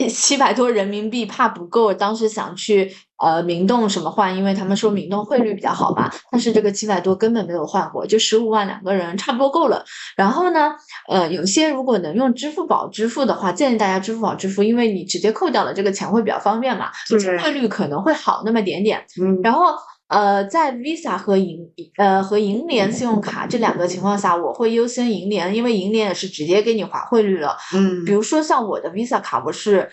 七百多人民币，怕不够，当时想去。呃，明洞什么换？因为他们说明洞汇率比较好嘛。但是这个七百多根本没有换过，就十五万两个人差不多够了。然后呢，呃，有些如果能用支付宝支付的话，建议大家支付宝支付，因为你直接扣掉了这个钱会比较方便嘛，汇率可能会好那么点点。嗯。然后呃，在 Visa 和银呃和银联信用卡这两个情况下，我会优先银联，因为银联也是直接给你划汇率了。嗯。比如说像我的 Visa 卡，我是。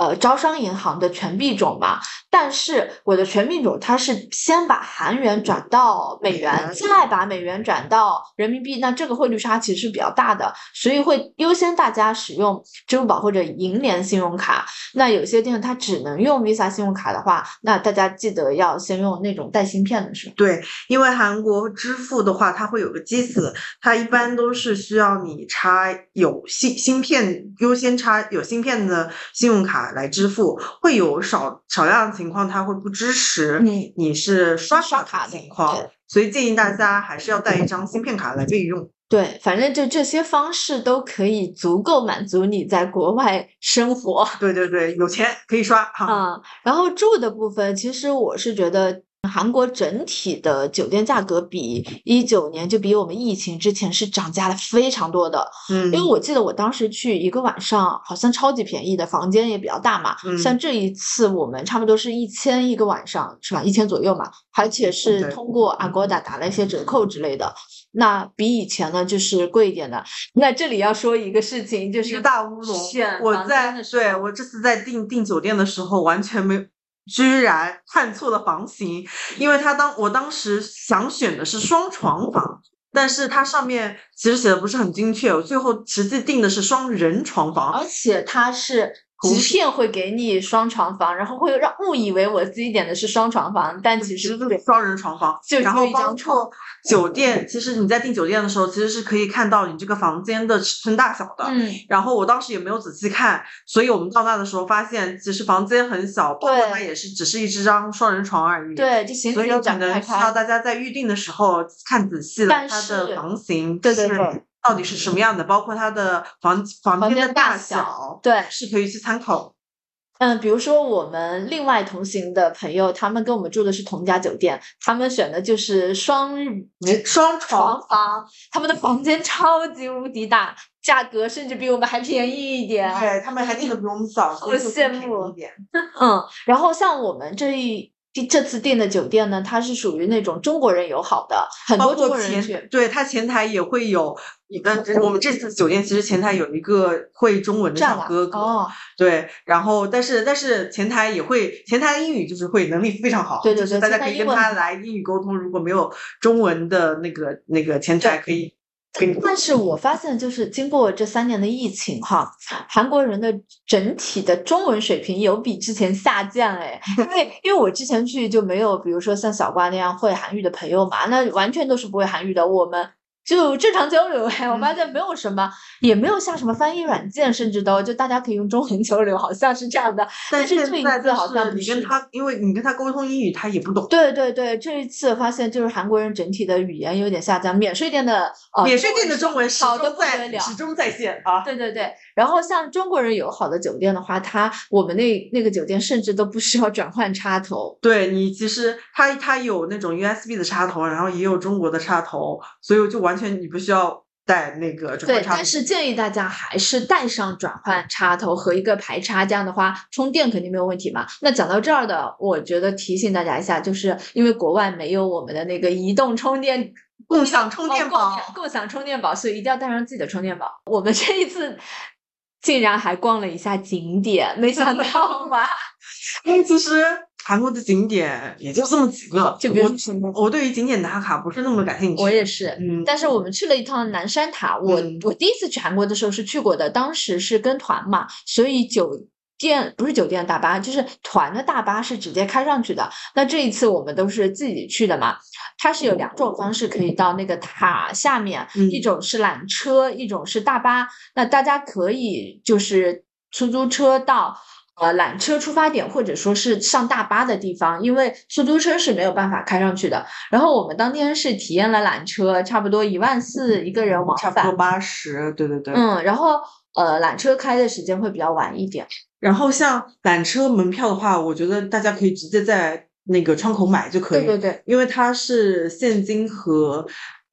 呃，招商银行的全币种嘛，但是我的全币种它是先把韩元转到美元，再把美元转到人民币，那这个汇率差其实是比较大的，所以会优先大家使用支付宝或者银联信用卡。那有些店它只能用 Visa 信用卡的话，那大家记得要先用那种带芯片的，是吧？对，因为韩国支付的话，它会有个机子，它一般都是需要你插有芯芯片，优先插有芯片的信用卡。来支付会有少少量的情况，它会不支持你你是刷卡的情况，所以建议大家还是要带一张芯片卡来备用。对，反正就这些方式都可以足够满足你在国外生活。对对对，有钱可以刷哈。嗯，然后住的部分，其实我是觉得。韩国整体的酒店价格比一九年就比我们疫情之前是涨价了非常多的，嗯，因为我记得我当时去一个晚上好像超级便宜的，房间也比较大嘛，嗯，像这一次我们差不多是一千一个晚上是吧？一千左右嘛，而且是通过 Agoda 打了一些折扣之类的，那比以前呢就是贵一点的。那这里要说一个事情，就是大乌龙，我在对我这次在订订酒店的时候完全没。居然看错了房型，因为他当我当时想选的是双床房，但是它上面其实写的不是很精确，我最后实际定的是双人床房，而且它是图片会给你双床房，然后会让误以为我自己点的是双床房，但其实是双人床房，然后包括。酒店其实你在订酒店的时候，其实是可以看到你这个房间的尺寸大小的。嗯。然后我当时也没有仔细看，所以我们到那的时候发现，其实房间很小，包括它也是只是一张双人床而已。对，就行。所以可能需要大家在预定的时候看仔细了它的房型，对对对，到底是什么样的，包括它的房房间的大小，对，是可以去参考。嗯，比如说我们另外同行的朋友，他们跟我们住的是同家酒店，他们选的就是双双床房，他们的房间超级无敌大，价格甚至比我们还便宜一点。对他们还订的比我们早，好羡慕。嗯，然后像我们这一。这这次订的酒店呢，它是属于那种中国人友好的，很多中国人去。对，它前台也会有一个。我们这次酒店其实前台有一个会中文的小哥哥。哦。对，然后但是但是前台也会，前台的英语就是会能力非常好。对对对。大家可以跟他来英语沟通，如果没有中文的那个那个前台可以。但是我发现，就是经过这三年的疫情，哈，韩国人的整体的中文水平有比之前下降，哎，因为因为我之前去就没有，比如说像小瓜那样会韩语的朋友嘛，那完全都是不会韩语的。我们就正常交流哎，我发现没有什么，也没有下什么翻译软件，甚至都就大家可以用中文 交流，好像是这样的。但是这一次好像你跟他，因为你跟他沟通英语，他也不懂。对对对，这一次发现就是韩国人整体的语言有点下降，免税店的呃，免税店的中文好的不得了，始终在线啊。对对对，然后像中国人友好的酒店的话，它我们那那个酒店甚至都不需要转换插头。对你其实它它有那种 USB 的插头，然后也有中国的插头，所以就完全你不需要。带那个转换插头，对，但是建议大家还是带上转换插头和一个排插，这样的话充电肯定没有问题嘛。那讲到这儿的，我觉得提醒大家一下，就是因为国外没有我们的那个移动充电共享充电宝，共享充电宝，所以一定要带上自己的充电宝。我们这一次竟然还逛了一下景点，没想到 吧？哎，其实。韩国的景点也就这么几个，就我我对于景点打卡不是那么感兴趣。我也是，嗯，但是我们去了一趟南山塔。我我第一次去韩国的时候是去过的，当时是跟团嘛，所以酒店不是酒店大巴，就是团的大巴是直接开上去的。那这一次我们都是自己去的嘛，它是有两种方式可以到那个塔下面，一种是缆车，一种是大巴。那大家可以就是出租车到。呃，缆车出发点或者说是上大巴的地方，因为出租车是没有办法开上去的。然后我们当天是体验了缆车，差不多一万四一个人往返，差不多八十，对对对。嗯，然后呃，缆车开的时间会比较晚一点。然后像缆车门票的话，我觉得大家可以直接在那个窗口买就可以，对对对，因为它是现金和。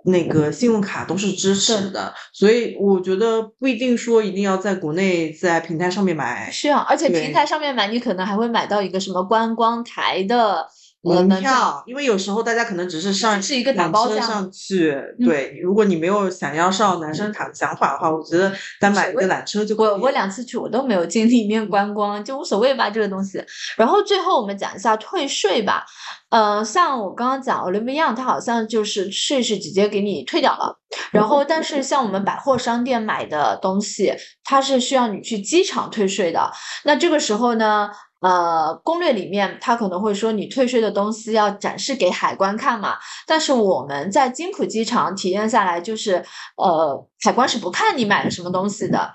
那个信用卡都是支持的，所以我觉得不一定说一定要在国内在平台上面买。是啊，而且平台上面买，你可能还会买到一个什么观光台的。门票，因为有时候大家可能只是上是一个打包上去，对。如果你没有想要上男生塔的想法的话，我觉得单买一个缆车就。我我两次去我都没有进里面观光，就无所谓吧这个东西。然后最后我们讲一下退税吧，呃，像我刚刚讲 Olympian，它好像就是税是直接给你退掉了。然后但是像我们百货商店买的东西，它是需要你去机场退税的。那这个时候呢？呃，攻略里面他可能会说你退税的东西要展示给海关看嘛，但是我们在金浦机场体验下来就是，呃，海关是不看你买了什么东西的。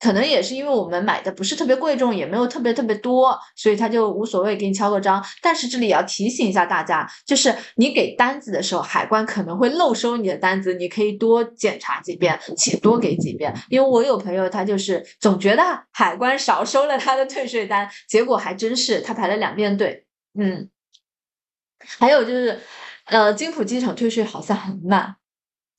可能也是因为我们买的不是特别贵重，也没有特别特别多，所以他就无所谓给你敲个章。但是这里也要提醒一下大家，就是你给单子的时候，海关可能会漏收你的单子，你可以多检查几遍，且多给几遍。因为我有朋友，他就是总觉得海关少收了他的退税单，结果还真是他排了两遍队。嗯，还有就是，呃，金浦机场退税好像很慢。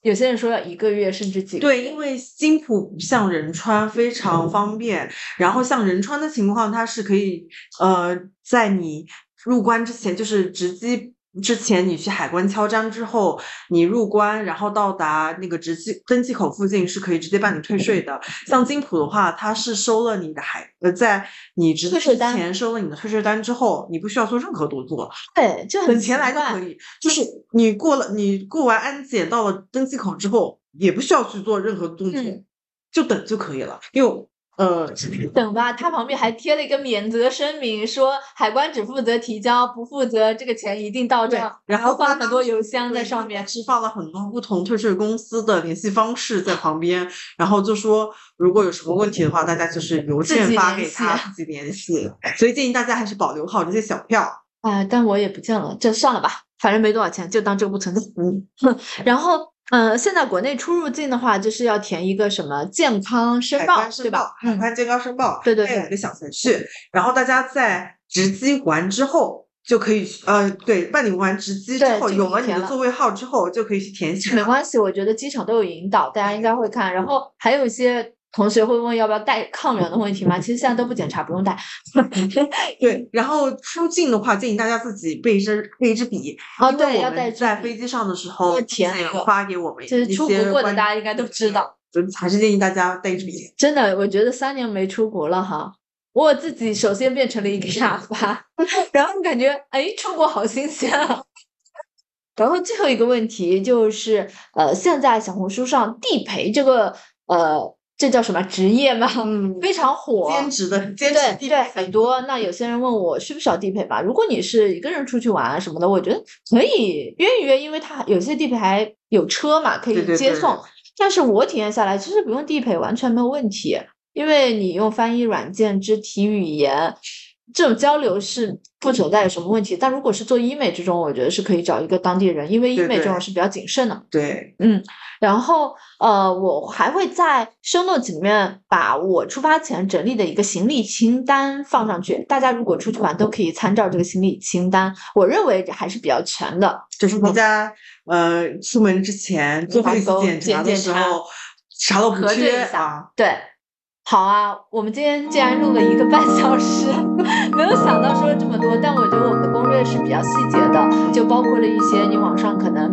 有些人说要一个月甚至几个月。对，因为金浦不像仁川非常方便，然后像仁川的情况，它是可以呃在你入关之前就是直机。之前你去海关敲章之后，你入关，然后到达那个直机登记口附近是可以直接办理退税的。像金浦的话，它是收了你的海呃，在你值机前收了你的退税单之后，你不需要做任何动作，对，就等钱来就可以。就是你过了，你过完安检到了登记口之后，也不需要去做任何动作，就等就可以了，因为。呃，等吧，他旁边还贴了一个免责声明，说海关只负责提交，不负责这个钱一定到账。然后放很多邮箱在上面，是放了很多不同退税公司的联系方式在旁边。然后就说，如果有什么问题的话，大家就是邮件发给他自己联系。所以建议大家还是保留好这些小票。啊，但我也不见了，这算了吧，反正没多少钱，就当这个不存在。嗯，然后。嗯，现在国内出入境的话，就是要填一个什么健康申报，对吧？海关健康申报，对对对，一个小程序。然后大家在值机完之后，就可以呃，对，办理完值机之后，有了你的座位号之后，就可以去填写。没关系，我觉得机场都有引导，大家应该会看。然后还有一些。同学会问要不要带抗原的问题吗？其实现在都不检查，不用带。对，然后出境的话，建议大家自己备一支备一支笔。哦，对，要带在飞机上的时候填发给我们。就是出国过的，大家应该都知道。还是建议大家带一支笔。真的，我觉得三年没出国了哈，我自己首先变成了一个哑巴，然后感觉哎，出国好新鲜啊。然后最后一个问题就是，呃，现在小红书上地陪这个呃。这叫什么职业吗？嗯，非常火，兼职的兼职对对，地陪很多。那有些人问我需不需要地陪吧？如果你是一个人出去玩啊什么的，我觉得可以约一约，因为他有些地陪还有车嘛，可以对对对接送。但是我体验下来，其实不用地陪完全没有问题，因为你用翻译软件、肢体语言这种交流是不存在有什么问题。但如果是做医美这种，我觉得是可以找一个当地人，因为医美这种是比较谨慎的。对，嗯，然后呃，我还会在 show notes 里面把我出发前整理的一个行李清单放上去，大家如果出去玩都可以参照这个行李清单，我认为还是比较全的。就是大家呃出门之前做把 face 狗检查的时候，啥都不缺啊。对，好啊，我们今天竟然录了一个半小时，没有想到说了这么多，但我觉得我们的攻略是比较细节的，就包括了一些你网上可能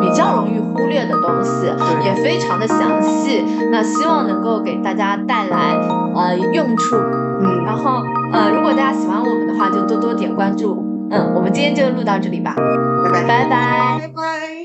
比较容易忽略的东西，也非常的详细。那希望能够给大家带来呃用处。嗯，然后呃，如果大家喜欢我们的话，就多多点关注。嗯，我们今天就录到这里吧，拜拜。拜拜。拜拜。